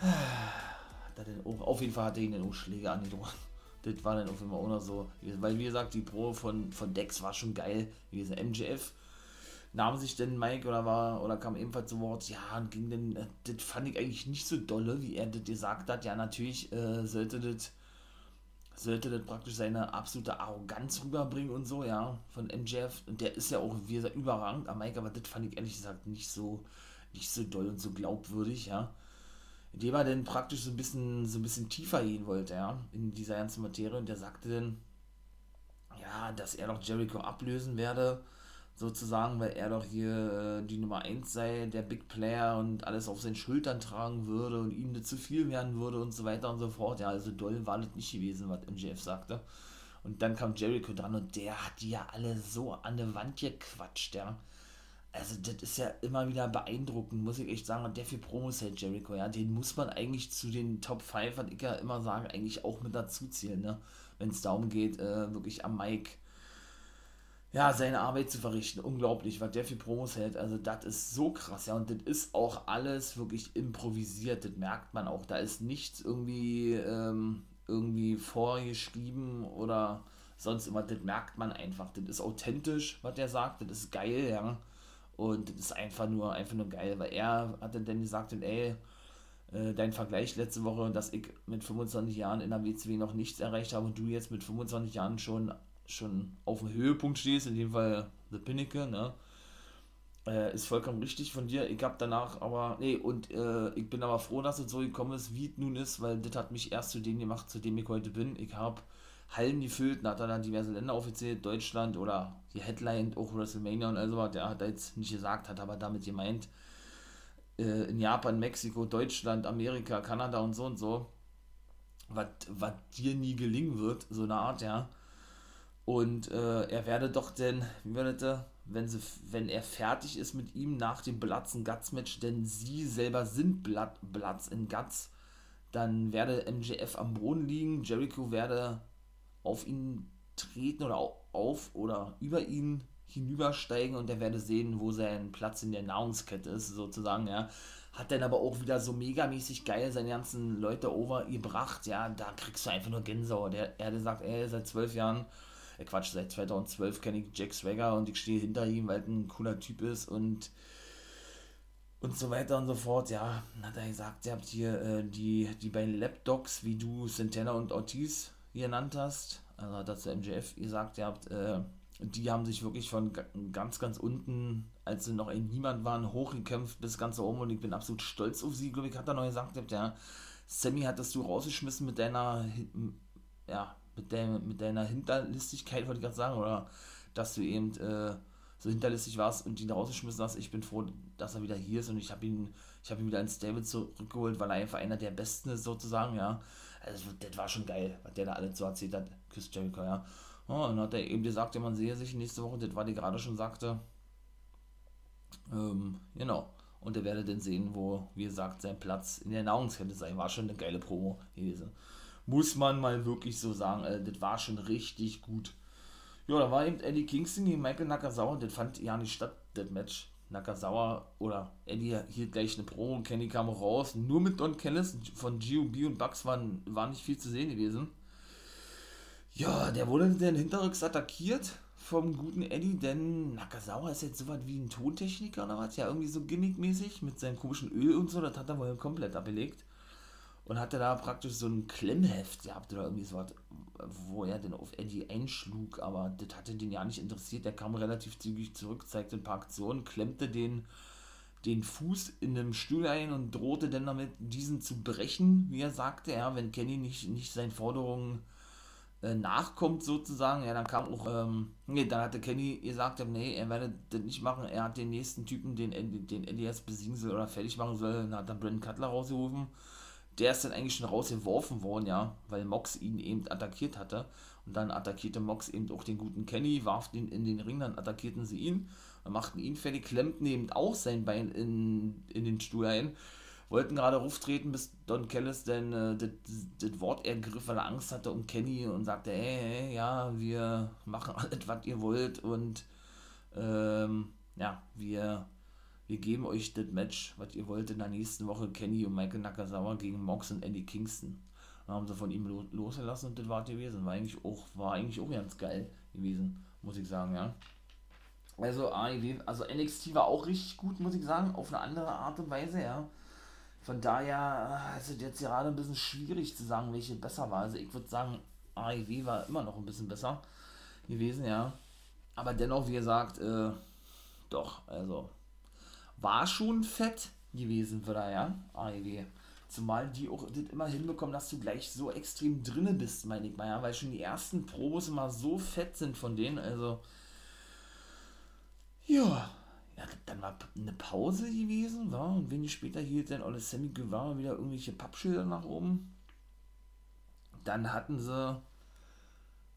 [sighs] Hat er denn auch, auf jeden Fall hat er ihn den Schläge angedroht. Das war dann auf Fall auch noch so. Weil, wie gesagt, die Pro von, von Dex war schon geil gewesen. MJF nahm sich denn Mike oder war oder kam ebenfalls zu Wort, ja, und ging denn, äh, das fand ich eigentlich nicht so dolle, wie er das gesagt hat. Ja, natürlich äh, sollte das sollte das praktisch seine absolute Arroganz rüberbringen und so, ja, von MJF. Und der ist ja auch, wie gesagt, überragend am Mike, aber das fand ich ehrlich gesagt nicht so, nicht so doll und so glaubwürdig, ja. Indem er dann praktisch so ein bisschen, so ein bisschen tiefer gehen wollte, ja, in dieser ganzen Materie. Und der sagte dann, ja, dass er doch Jericho ablösen werde sozusagen, weil er doch hier äh, die Nummer 1 sei, der Big Player und alles auf seinen Schultern tragen würde und ihm nicht zu viel werden würde und so weiter und so fort. Ja, also doll war das nicht gewesen, was MJF sagte. Und dann kam Jericho dran und der hat die ja alle so an der Wand gequatscht, ja. Also das ist ja immer wieder beeindruckend, muss ich echt sagen. Und der für Promos hält Jericho, ja, den muss man eigentlich zu den Top 5, was ich ja immer sage, eigentlich auch mit dazu zählen, ne? Wenn es darum geht, äh, wirklich am Mike ja, seine Arbeit zu verrichten. Unglaublich, was der für Promos hält. Also, das ist so krass, ja. Und das ist auch alles wirklich improvisiert. Das merkt man auch. Da ist nichts irgendwie, ähm, irgendwie vorgeschrieben oder sonst immer. Das merkt man einfach. Das ist authentisch, was der sagt. Das ist geil, ja. Und das ist einfach nur, einfach nur geil, weil er hat dann gesagt, ey, äh, dein Vergleich letzte Woche, dass ich mit 25 Jahren in der WCW noch nichts erreicht habe und du jetzt mit 25 Jahren schon schon auf dem Höhepunkt stehst, in dem Fall The Pinnacle, ne? Äh, ist vollkommen richtig von dir. Ich habe danach aber, nee, und äh, ich bin aber froh, dass es so gekommen ist, wie es nun ist, weil das hat mich erst zu dem gemacht, zu dem ich heute bin. Ich habe Hallen gefüllt, und hat er dann diverse Länder aufgezählt, Deutschland oder die Headline, auch WrestleMania und also was, der hat er jetzt nicht gesagt, hat aber damit gemeint, äh, in Japan, Mexiko, Deutschland, Amerika, Kanada und so und so, was dir nie gelingen wird, so eine Art, ja. Und äh, er werde doch denn, wie das, wenn, sie, wenn er fertig ist mit ihm nach dem Blatz in Guts Match, denn sie selber sind Blatz in Guts, dann werde MJF am Boden liegen, Jericho werde auf ihn treten oder auf oder über ihn hinübersteigen und er werde sehen, wo sein Platz in der Nahrungskette ist, sozusagen, ja. Hat dann aber auch wieder so megamäßig geil seine ganzen Leute overgebracht, ja. Da kriegst du einfach nur Gänsehaut. Er hat gesagt, ey, seit zwölf Jahren äh Quatsch, seit 2012 kenne ich Jack Swagger und ich stehe hinter ihm, weil er ein cooler Typ ist und und so weiter und so fort. Ja, hat er gesagt, ihr habt hier äh, die, die beiden Lapdogs, wie du Santana und Ortiz genannt hast, also der MJF gesagt, ihr habt, äh, die haben sich wirklich von ganz, ganz unten, als sie noch ein Niemand waren, hochgekämpft bis ganz oben und ich bin absolut stolz auf sie, glaube ich, hat er noch gesagt, ja, Sammy hattest du rausgeschmissen mit deiner, ja, mit, de, mit deiner Hinterlistigkeit, wollte ich gerade sagen, oder dass du eben äh, so hinterlistig warst und ihn rausgeschmissen hast. Ich bin froh, dass er wieder hier ist und ich habe ihn, ich habe ihn wieder ins Stable zurückgeholt, weil er einfach einer der Besten ist, sozusagen, ja. Also, das war schon geil, was der da alles so erzählt hat, Chris Jericho, ja. Oh, und hat er eben gesagt, ja, man sehe sich nächste Woche, das war die gerade schon sagte. Ähm, genau. Und er werde dann sehen, wo, wie gesagt, sein Platz in der Nahrungskette sein. War schon eine geile Promo gewesen muss man mal wirklich so sagen. Äh, das war schon richtig gut. Ja, da war eben Eddie Kingston gegen Michael Nakazawa. Das fand ja nicht statt, das Match. Nakazawa oder Eddie hielt gleich eine Pro und Kenny kam raus. Nur mit Don Kellis von GOB und Bugs waren, war nicht viel zu sehen gewesen. Ja, der wurde dann hinterrücks attackiert vom guten Eddie, denn Nakazawa ist jetzt so was wie ein Tontechniker oder was? Ja, irgendwie so gimmickmäßig mit seinem komischen Öl und so. Das hat er wohl komplett abgelegt und hatte da praktisch so ein Klemmheft gehabt oder irgendwie so was, wo er denn auf Eddie einschlug, aber das hatte den ja nicht interessiert. Der kam relativ zügig zurück, zeigte ein paar Aktionen, klemmte den, den Fuß in einem Stuhl ein und drohte dann damit, diesen zu brechen, wie er sagte, ja, wenn Kenny nicht, nicht seinen Forderungen äh, nachkommt sozusagen, ja, dann kam auch, ähm, nee, dann hatte Kenny gesagt, nee, er werde das nicht machen, er hat den nächsten Typen, den, den Eddie jetzt besiegen soll oder fertig machen soll, dann hat er Brandon Cutler rausgerufen, der ist dann eigentlich schon rausgeworfen worden, ja, weil Mox ihn eben attackiert hatte. Und dann attackierte Mox eben auch den guten Kenny, warf den in den Ring, dann attackierten sie ihn, machten ihn fertig, klemmten eben auch sein Bein in, in den Stuhl ein wollten gerade auftreten, bis Don Kellis dann äh, das Wort ergriff, weil er Angst hatte um Kenny und sagte, hey, hey ja, wir machen [laughs] alles, was ihr wollt und ähm, ja, wir, wir geben euch das Match, was ihr wollt in der nächsten Woche, Kenny und Michael Nakazawa gegen Mox und Andy Kingston. Dann haben sie von ihm losgelassen und das war gewesen. War eigentlich auch, war eigentlich auch ganz geil gewesen, muss ich sagen, ja. Also AEW, also NXT war auch richtig gut, muss ich sagen, auf eine andere Art und Weise, ja. Von daher ist es jetzt gerade ein bisschen schwierig zu sagen, welche besser war. Also ich würde sagen, AEW war immer noch ein bisschen besser gewesen, ja. Aber dennoch, wie gesagt, äh, doch, also war schon fett gewesen für da, ja, AEW. Zumal die auch das immer hinbekommen, dass du gleich so extrem drinne bist, meine ich mal, ja, weil schon die ersten Probos immer so fett sind von denen, also ja, ja, dann war eine Pause gewesen, war, und wenig später hielt dann alles Sammy Guevara wieder irgendwelche Pappschilder nach oben. Dann hatten sie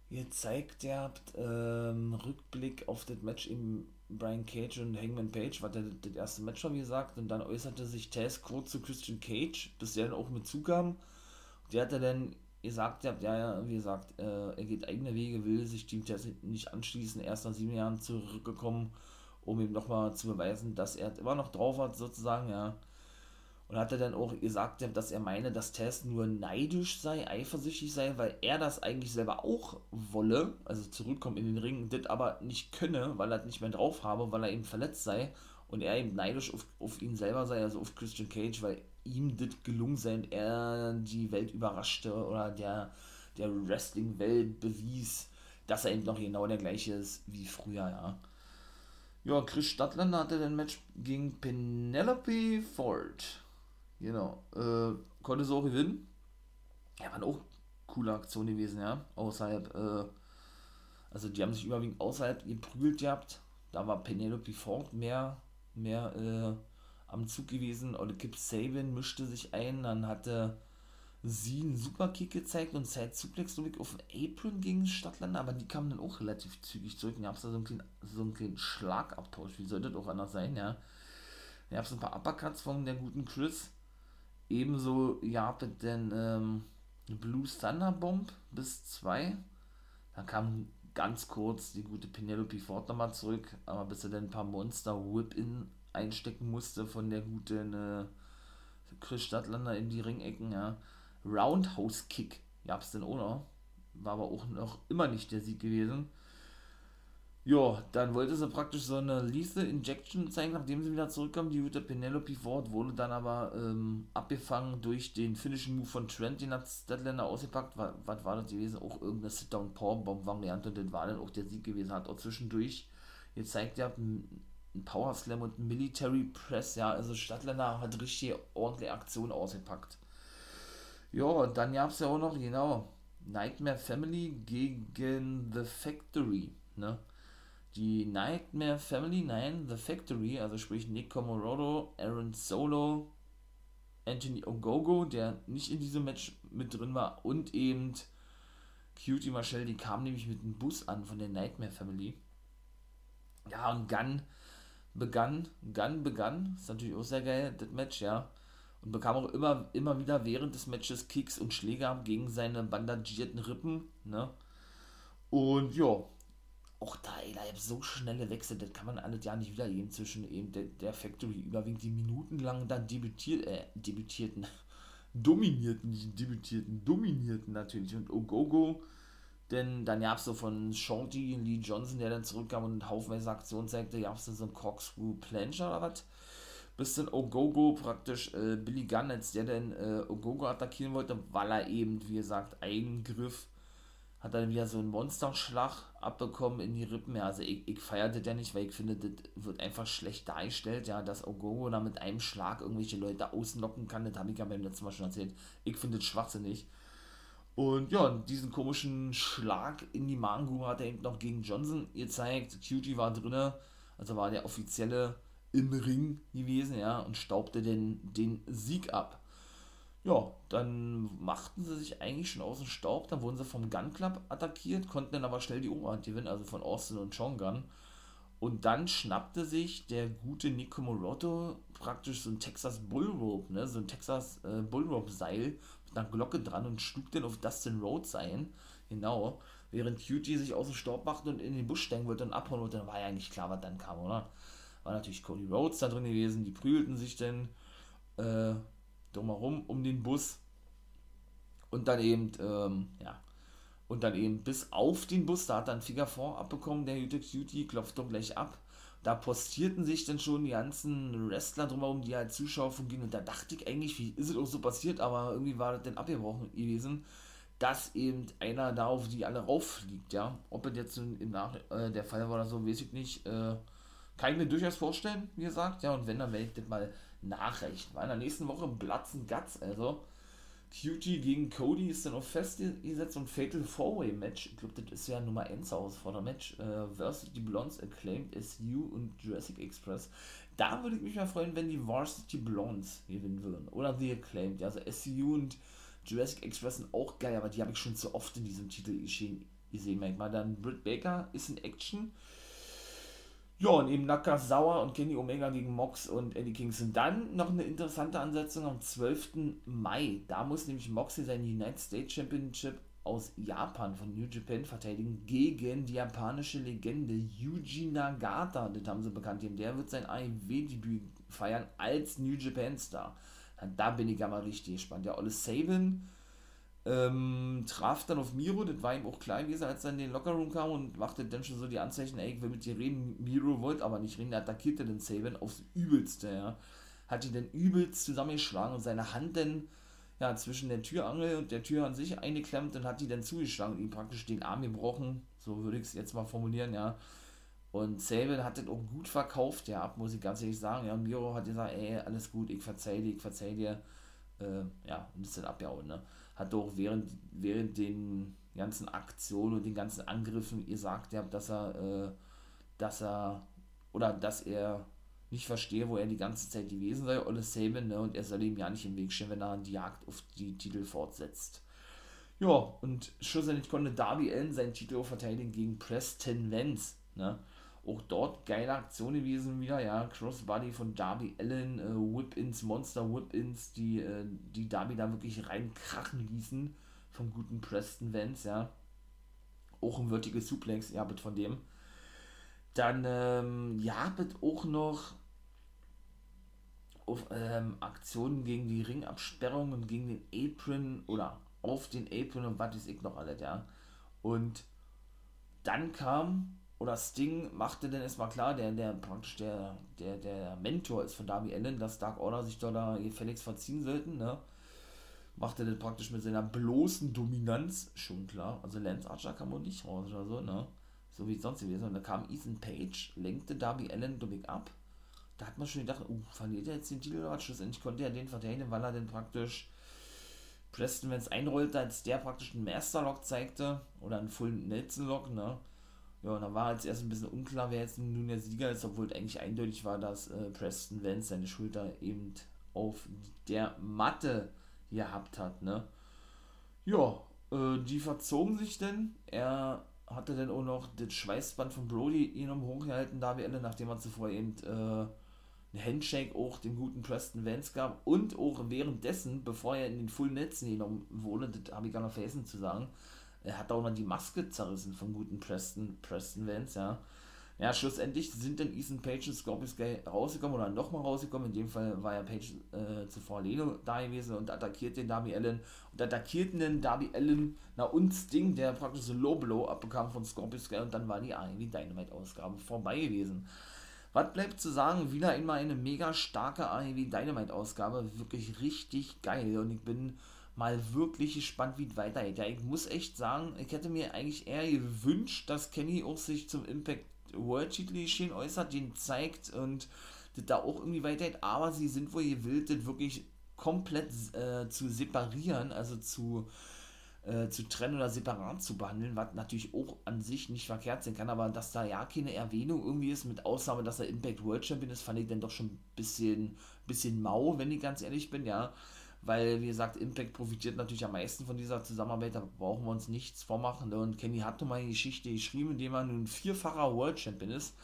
gezeigt, ihr habt ähm, Rückblick auf das Match im Brian Cage und Hangman Page, was der, das erste Match war, wie gesagt, und dann äußerte sich Taz kurz zu Christian Cage, bis der dann auch mit zukam. Der hatte dann gesagt, ja, ja, wie gesagt, äh, er geht eigene Wege, will sich Team Taz nicht anschließen, erst nach sieben Jahren zurückgekommen um ihm nochmal zu beweisen, dass er immer noch drauf hat, sozusagen, ja. Und hat er dann auch gesagt, dass er meine, dass Tess nur neidisch sei, eifersüchtig sei, weil er das eigentlich selber auch wolle, also zurückkommen in den Ring, das aber nicht könne, weil er nicht mehr drauf habe, weil er eben verletzt sei und er eben neidisch auf, auf ihn selber sei, also auf Christian Cage, weil ihm das gelungen sei und er die Welt überraschte oder der, der Wrestling-Welt bewies, dass er eben noch genau der gleiche ist wie früher, ja. Ja, Chris Stadtländer hatte den Match gegen Penelope Ford. Genau. Äh, konnte so gewinnen. Ja, war auch coole Aktion gewesen, ja. Außerhalb, äh, also die haben sich überwiegend außerhalb geprügelt gehabt. Da war Penelope Ford mehr, mehr äh, am Zug gewesen. Oder Kip Sabin mischte sich ein. Dann hatte sie einen Superkick gezeigt und Side Suplex ich, auf den Apron gegen Stadtländer, aber die kamen dann auch relativ zügig zurück. Und da gab es da so einen, kleinen, so einen kleinen Schlagabtausch. Wie sollte das auch anders sein, ja? Da gab es ein paar Uppercuts von der guten Chris. Ebenso es dann ähm, Blue Thunder Bomb bis 2. Da kam ganz kurz die gute Penelope Ford nochmal zurück, aber bis er dann ein paar Monster Whip-In einstecken musste von der guten äh, Chris Stadtländer in die Ringecken, ja. Roundhouse Kick gab es denn auch noch. War aber auch noch immer nicht der Sieg gewesen. Ja, dann wollte sie praktisch so eine Lethal Injection zeigen, nachdem sie wieder zurückkam. Die gute Penelope Ford wurde dann aber ähm, abgefangen durch den Finishing Move von Trent, den hat Statlander ausgepackt. Was, was war das gewesen? Auch irgendeine Sit-Down-Powerbomb-Variante. Das war dann auch der Sieg gewesen. Hat auch zwischendurch gezeigt, ja, ein Power Slam und ein Military Press. Ja, also Stadtländer hat richtig ordentliche Aktion ausgepackt. Ja, dann gab es ja auch noch, genau, Nightmare Family gegen The Factory, ne? Die Nightmare Family, nein, The Factory, also sprich Nick Comorodo, Aaron Solo, Anthony Ogogo, der nicht in diesem Match mit drin war, und eben Cutie Marshall, die kam nämlich mit einem Bus an von der Nightmare Family. Ja, und Gunn begann, Gunn begann, ist natürlich auch sehr geil, das Match, ja und bekam auch immer, immer wieder während des Matches Kicks und Schläge gegen seine bandagierten Rippen. Ne? Und ja, auch da, ey, da so schnelle Wechsel, das kann man alles ja nicht wiedergeben zwischen eben der, der Factory überwiegend die minutenlang dann debütiert, äh, debütierten, [laughs] dominierten, debütierten, dominierten natürlich und Ogogo, denn dann gab es so von Shorty Lee Johnson, der dann zurückkam und haufenweise Aktionen zeigte, gab es dann so ein Corkscrew Plancher oder was? Bis dann Ogogo praktisch äh, Billy Gunn, als der dann äh, Ogogo attackieren wollte, weil er eben, wie gesagt, Eingriff hat dann wieder so einen Monsterschlag abbekommen in die Rippen. Ja, also ich, ich feierte der nicht, weil ich finde, das wird einfach schlecht dargestellt, ja, dass Ogogo da mit einem Schlag irgendwelche Leute ausnocken kann. Das habe ich ja beim letzten Mal schon erzählt. Ich finde das schwachsinnig. Und ja, diesen komischen Schlag in die Magengrube hat er eben noch gegen Johnson gezeigt. Cutie war drinne, also war der offizielle im Ring gewesen, ja, und staubte den, den Sieg ab. Ja, dann machten sie sich eigentlich schon aus dem Staub, dann wurden sie vom Gun Club attackiert, konnten dann aber schnell die Oberhand gewinnen, also von Austin und Chong Gun. Und dann schnappte sich der gute Nico Moroto praktisch so ein Texas Bullrope, ne, so ein Texas äh, Bullrope Seil mit einer Glocke dran und schlug dann auf Dustin Rhodes ein. Genau. Während Cutie sich aus dem Staub machte und in den Busch steigen wollte und abhauen wollte, dann war ja eigentlich klar, was dann kam, oder? War natürlich Cody Rhodes da drin gewesen, die prügelten sich dann äh, drumherum um den Bus und dann eben, ähm, ja, und dann eben bis auf den Bus, da hat dann 4 abbekommen, der Jute Cutie klopft doch gleich ab. Da postierten sich dann schon die ganzen Wrestler drumherum, die halt Zuschauer fungieren. Und da dachte ich eigentlich, wie ist es auch so passiert, aber irgendwie war das dann abgebrochen gewesen, dass eben einer da auf die alle rauffliegt, ja. Ob es jetzt im Nach äh, der Fall war oder so, weiß ich nicht. Äh, kann ich mir durchaus vorstellen, wie gesagt, ja. Und wenn, dann werde ich das mal nachrechnen. Weil in der nächsten Woche Blatzen Guts, also Cutie gegen Cody ist dann auch festgesetzt und Fatal Four-Way Match. Ich glaube, das ist ja Nummer 1 Herausforder-Match. Äh, versus Blondes Acclaimed SU und Jurassic Express. Da würde ich mich mal freuen, wenn die Varsity Blondes gewinnen würden. Oder The Acclaimed. Also SU und Jurassic Express sind auch geil, aber die habe ich schon zu oft in diesem Titel gesehen. Mal dann Britt Baker ist in Action. Ja, und eben Nakazawa und Kenny Omega gegen Mox und Eddie Kingston. Dann noch eine interessante Ansetzung am 12. Mai. Da muss nämlich Moxley sein United States Championship aus Japan von New Japan verteidigen gegen die japanische Legende Yuji Nagata. Das haben sie bekannt gegeben. Der wird sein AEW-Debüt feiern als New Japan Star. Da bin ich ja mal richtig gespannt. Der Olle Sabin ähm, traf dann auf Miro, das war ihm auch klar gewesen, als er in den Lockerroom kam und machte dann schon so die Anzeichen, ey, ich will mit dir reden. Miro wollte aber nicht reden, er attackierte den Saban aufs Übelste, ja. Hat ihn dann übelst zusammengeschlagen und seine Hand dann ja, zwischen der Türangel und der Tür an sich eingeklemmt und hat die dann zugeschlagen und ihm praktisch den Arm gebrochen, so würde ich es jetzt mal formulieren, ja. Und Saban hat das auch gut verkauft, ja, muss ich ganz ehrlich sagen. Ja, und Miro hat gesagt, ey, alles gut, ich verzeih dir, ich verzeih dir. Äh, ja, und ist dann abgehauen, ne hat doch während, während den ganzen Aktionen und den ganzen Angriffen gesagt, ja, dass er, äh, dass er, oder dass er nicht verstehe, wo er die ganze Zeit gewesen sei, Olle Saban, ne, und er soll ihm ja nicht im Weg stehen, wenn er die Jagd auf die Titel fortsetzt. Ja, und schlussendlich konnte Darby Allen seinen Titel verteidigen gegen Preston Vance, ne, auch dort geile Aktion gewesen wieder, ja. Crossbody von Darby Allen, äh, Whip-Ins, Monster Whip-Ins, die, äh, die Darby da wirklich reinkrachen ließen vom guten Preston Vance, ja. Auch ein würdiger Suplex, ja, mit von dem. Dann, ähm, ja, mit auch noch auf ähm, Aktionen gegen die Ringabsperrung und gegen den Apron oder auf den Apron und was ist ich noch alles, ja. Und dann kam oder Sting machte dann erstmal klar, der, der praktisch der, der, der Mentor ist von Darby Allen, dass Dark Order sich da gefälligst verziehen sollten, ne? Machte dann praktisch mit seiner bloßen Dominanz, schon klar. Also Lance Archer kam wohl nicht raus oder so, ne? So wie sonst gewesen. Und da kam Ethan Page, lenkte Darby Allen dummig ab. Da hat man schon gedacht, uh, verliert er jetzt den Titel oder Schlussendlich konnte er den verteidigen, weil er dann praktisch Preston, wenn es einrollte, als der praktisch einen Master-Lock zeigte oder einen Full Nelson-Lock, ne? Ja, und dann war jetzt erst ein bisschen unklar, wer jetzt nun der Sieger ist, obwohl eigentlich eindeutig war, dass äh, Preston Vance seine Schulter eben auf der Matte gehabt hat, ne? Ja, äh, die verzogen sich denn. Er hatte dann auch noch das Schweißband von Brody genommen hochgehalten, da wir Ende, nachdem er zuvor eben äh, ein Handshake auch dem guten Preston Vance gab und auch währenddessen, bevor er in den Full Netzen genommen wurde, das habe ich gar noch vergessen zu sagen, er hat auch noch die Maske zerrissen vom guten Preston, Preston Vance, ja. Ja, schlussendlich sind dann Ethan Page und Scorpio Sky rausgekommen oder nochmal rausgekommen. In dem Fall war ja Page äh, zuvor Leno da gewesen und attackiert den Darby Allen. Und attackierten den Darby Allen, na und Sting, der praktisch so Low Blow abbekam von Scorpio Sky und dann war die AEW Dynamite-Ausgabe vorbei gewesen. Was bleibt zu sagen? Wieder einmal eine mega starke AEW Dynamite-Ausgabe. Wirklich richtig geil. Und ich bin mal wirklich gespannt, wie es weitergeht. Ja, ich muss echt sagen, ich hätte mir eigentlich eher gewünscht, dass Kenny auch sich zum Impact World Titel geschehen äußert, den zeigt und das da auch irgendwie weitergeht, aber sie sind wohl gewillt, das wirklich komplett äh, zu separieren, also zu äh, zu trennen oder separat zu behandeln, was natürlich auch an sich nicht verkehrt sein kann, aber dass da ja keine Erwähnung irgendwie ist, mit Ausnahme, dass er Impact World Champion ist, fand ich dann doch schon ein bisschen, bisschen mau, wenn ich ganz ehrlich bin, ja. Weil, wie gesagt, Impact profitiert natürlich am meisten von dieser Zusammenarbeit, da brauchen wir uns nichts vormachen. Und Kenny hat nun mal eine Geschichte geschrieben, indem er nun vierfacher World Champion ist.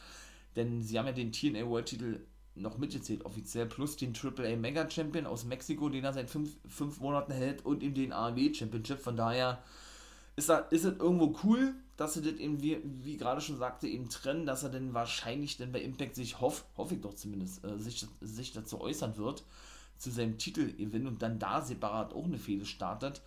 Denn sie haben ja den TNA World Titel noch mitgezählt, offiziell, plus den AAA Mega Champion aus Mexiko, den er seit fünf, fünf Monaten hält, und eben den AEW Championship. Von daher ist, er, ist es irgendwo cool, dass sie das eben, wie, wie gerade schon sagte, eben trennen, dass er dann wahrscheinlich dann bei Impact sich, hoff, hoffe ich doch zumindest, äh, sich, sich dazu äußern wird, zu seinem Titelgewinn und dann da separat auch eine Fehde startet.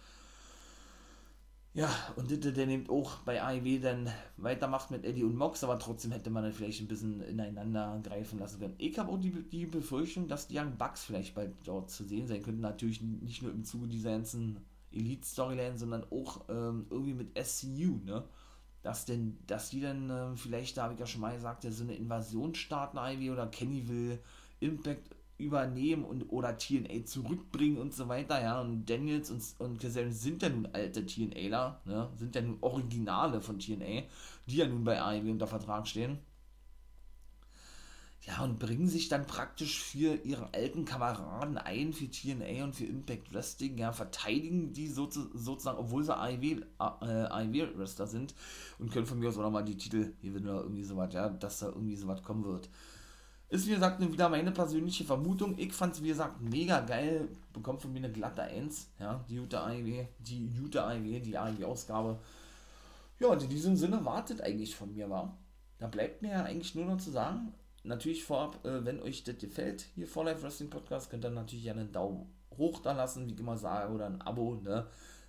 Ja, und das der nimmt auch bei AEW dann weitermacht mit Eddie und Mox, aber trotzdem hätte man dann vielleicht ein bisschen ineinander greifen lassen können. Ich habe auch die, die Befürchtung, dass die Young Bucks vielleicht bald dort zu sehen sein könnten. Natürlich nicht nur im Zuge dieser ganzen Elite-Storyline, sondern auch ähm, irgendwie mit SCU, ne? Dass denn, dass die dann äh, vielleicht, da habe ich ja schon mal gesagt, ja, so eine Invasion starten, AEW oder Kenny will Impact übernehmen und oder TNA zurückbringen und so weiter, ja, und Daniels und, und Kazarian sind ja nun alte TNAler, ne, sind ja nun Originale von TNA, die ja nun bei AEW unter Vertrag stehen. Ja, und bringen sich dann praktisch für ihre alten Kameraden ein, für TNA und für Impact Wrestling, ja, verteidigen die so, sozusagen, obwohl sie AEW-Wrestler äh, sind und können von mir aus auch nochmal die Titel gewinnen oder irgendwie sowas, ja, dass da irgendwie sowas kommen wird. Ist wie gesagt wieder meine persönliche Vermutung. Ich fand es wie gesagt mega geil. Bekommt von mir eine glatte 1. Ja, die Utah AEW, die Utah AEW, die AEW-Ausgabe. Ja, und in diesem Sinne wartet eigentlich von mir, war. Da bleibt mir ja eigentlich nur noch zu sagen, natürlich vorab, äh, wenn euch das gefällt, hier vor Life Wrestling Podcast, könnt ihr natürlich einen Daumen hoch da lassen, wie ich immer sage, oder ein Abo, ne?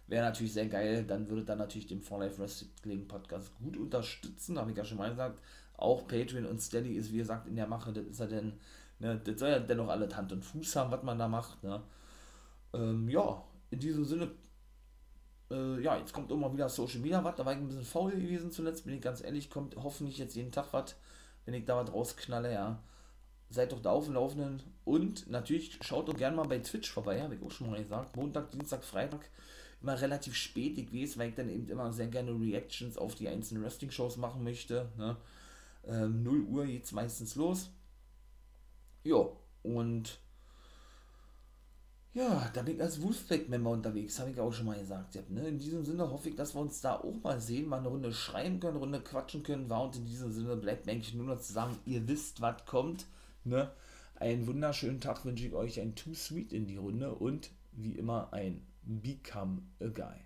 Wäre natürlich sehr geil, dann würde dann natürlich den For Life Wrestling Podcast gut unterstützen, habe ich ja schon mal gesagt auch Patreon und Steady ist, wie gesagt, in der Mache. Das ist ja denn, ne, das soll ja dennoch alle Hand und Fuß haben, was man da macht. Ne? Ähm, ja, in diesem Sinne, äh, ja, jetzt kommt immer wieder Social Media was. Da war ich ein bisschen faul gewesen zuletzt, bin ich ganz ehrlich. Kommt hoffentlich jetzt jeden Tag was, wenn ich da was rausknalle, ja. Seid doch da auf dem Laufenden. Und natürlich schaut doch gerne mal bei Twitch vorbei, habe ich auch schon mal gesagt. Montag, Dienstag, Freitag immer relativ spät, ich weiß, weil ich dann eben immer sehr gerne Reactions auf die einzelnen Wrestling-Shows machen möchte. Ne? Ähm, 0 Uhr geht es meistens los. Ja, und ja, da bin ich als Wolfpack-Member unterwegs, habe ich auch schon mal gesagt. Ja, ne? In diesem Sinne hoffe ich, dass wir uns da auch mal sehen, mal eine Runde schreiben können, eine Runde quatschen können. War und in diesem Sinne bleibt mir eigentlich nur noch zusammen, ihr wisst, was kommt. Ne? Einen wunderschönen Tag wünsche ich euch, ein Too Sweet in die Runde und wie immer ein Become a Guy.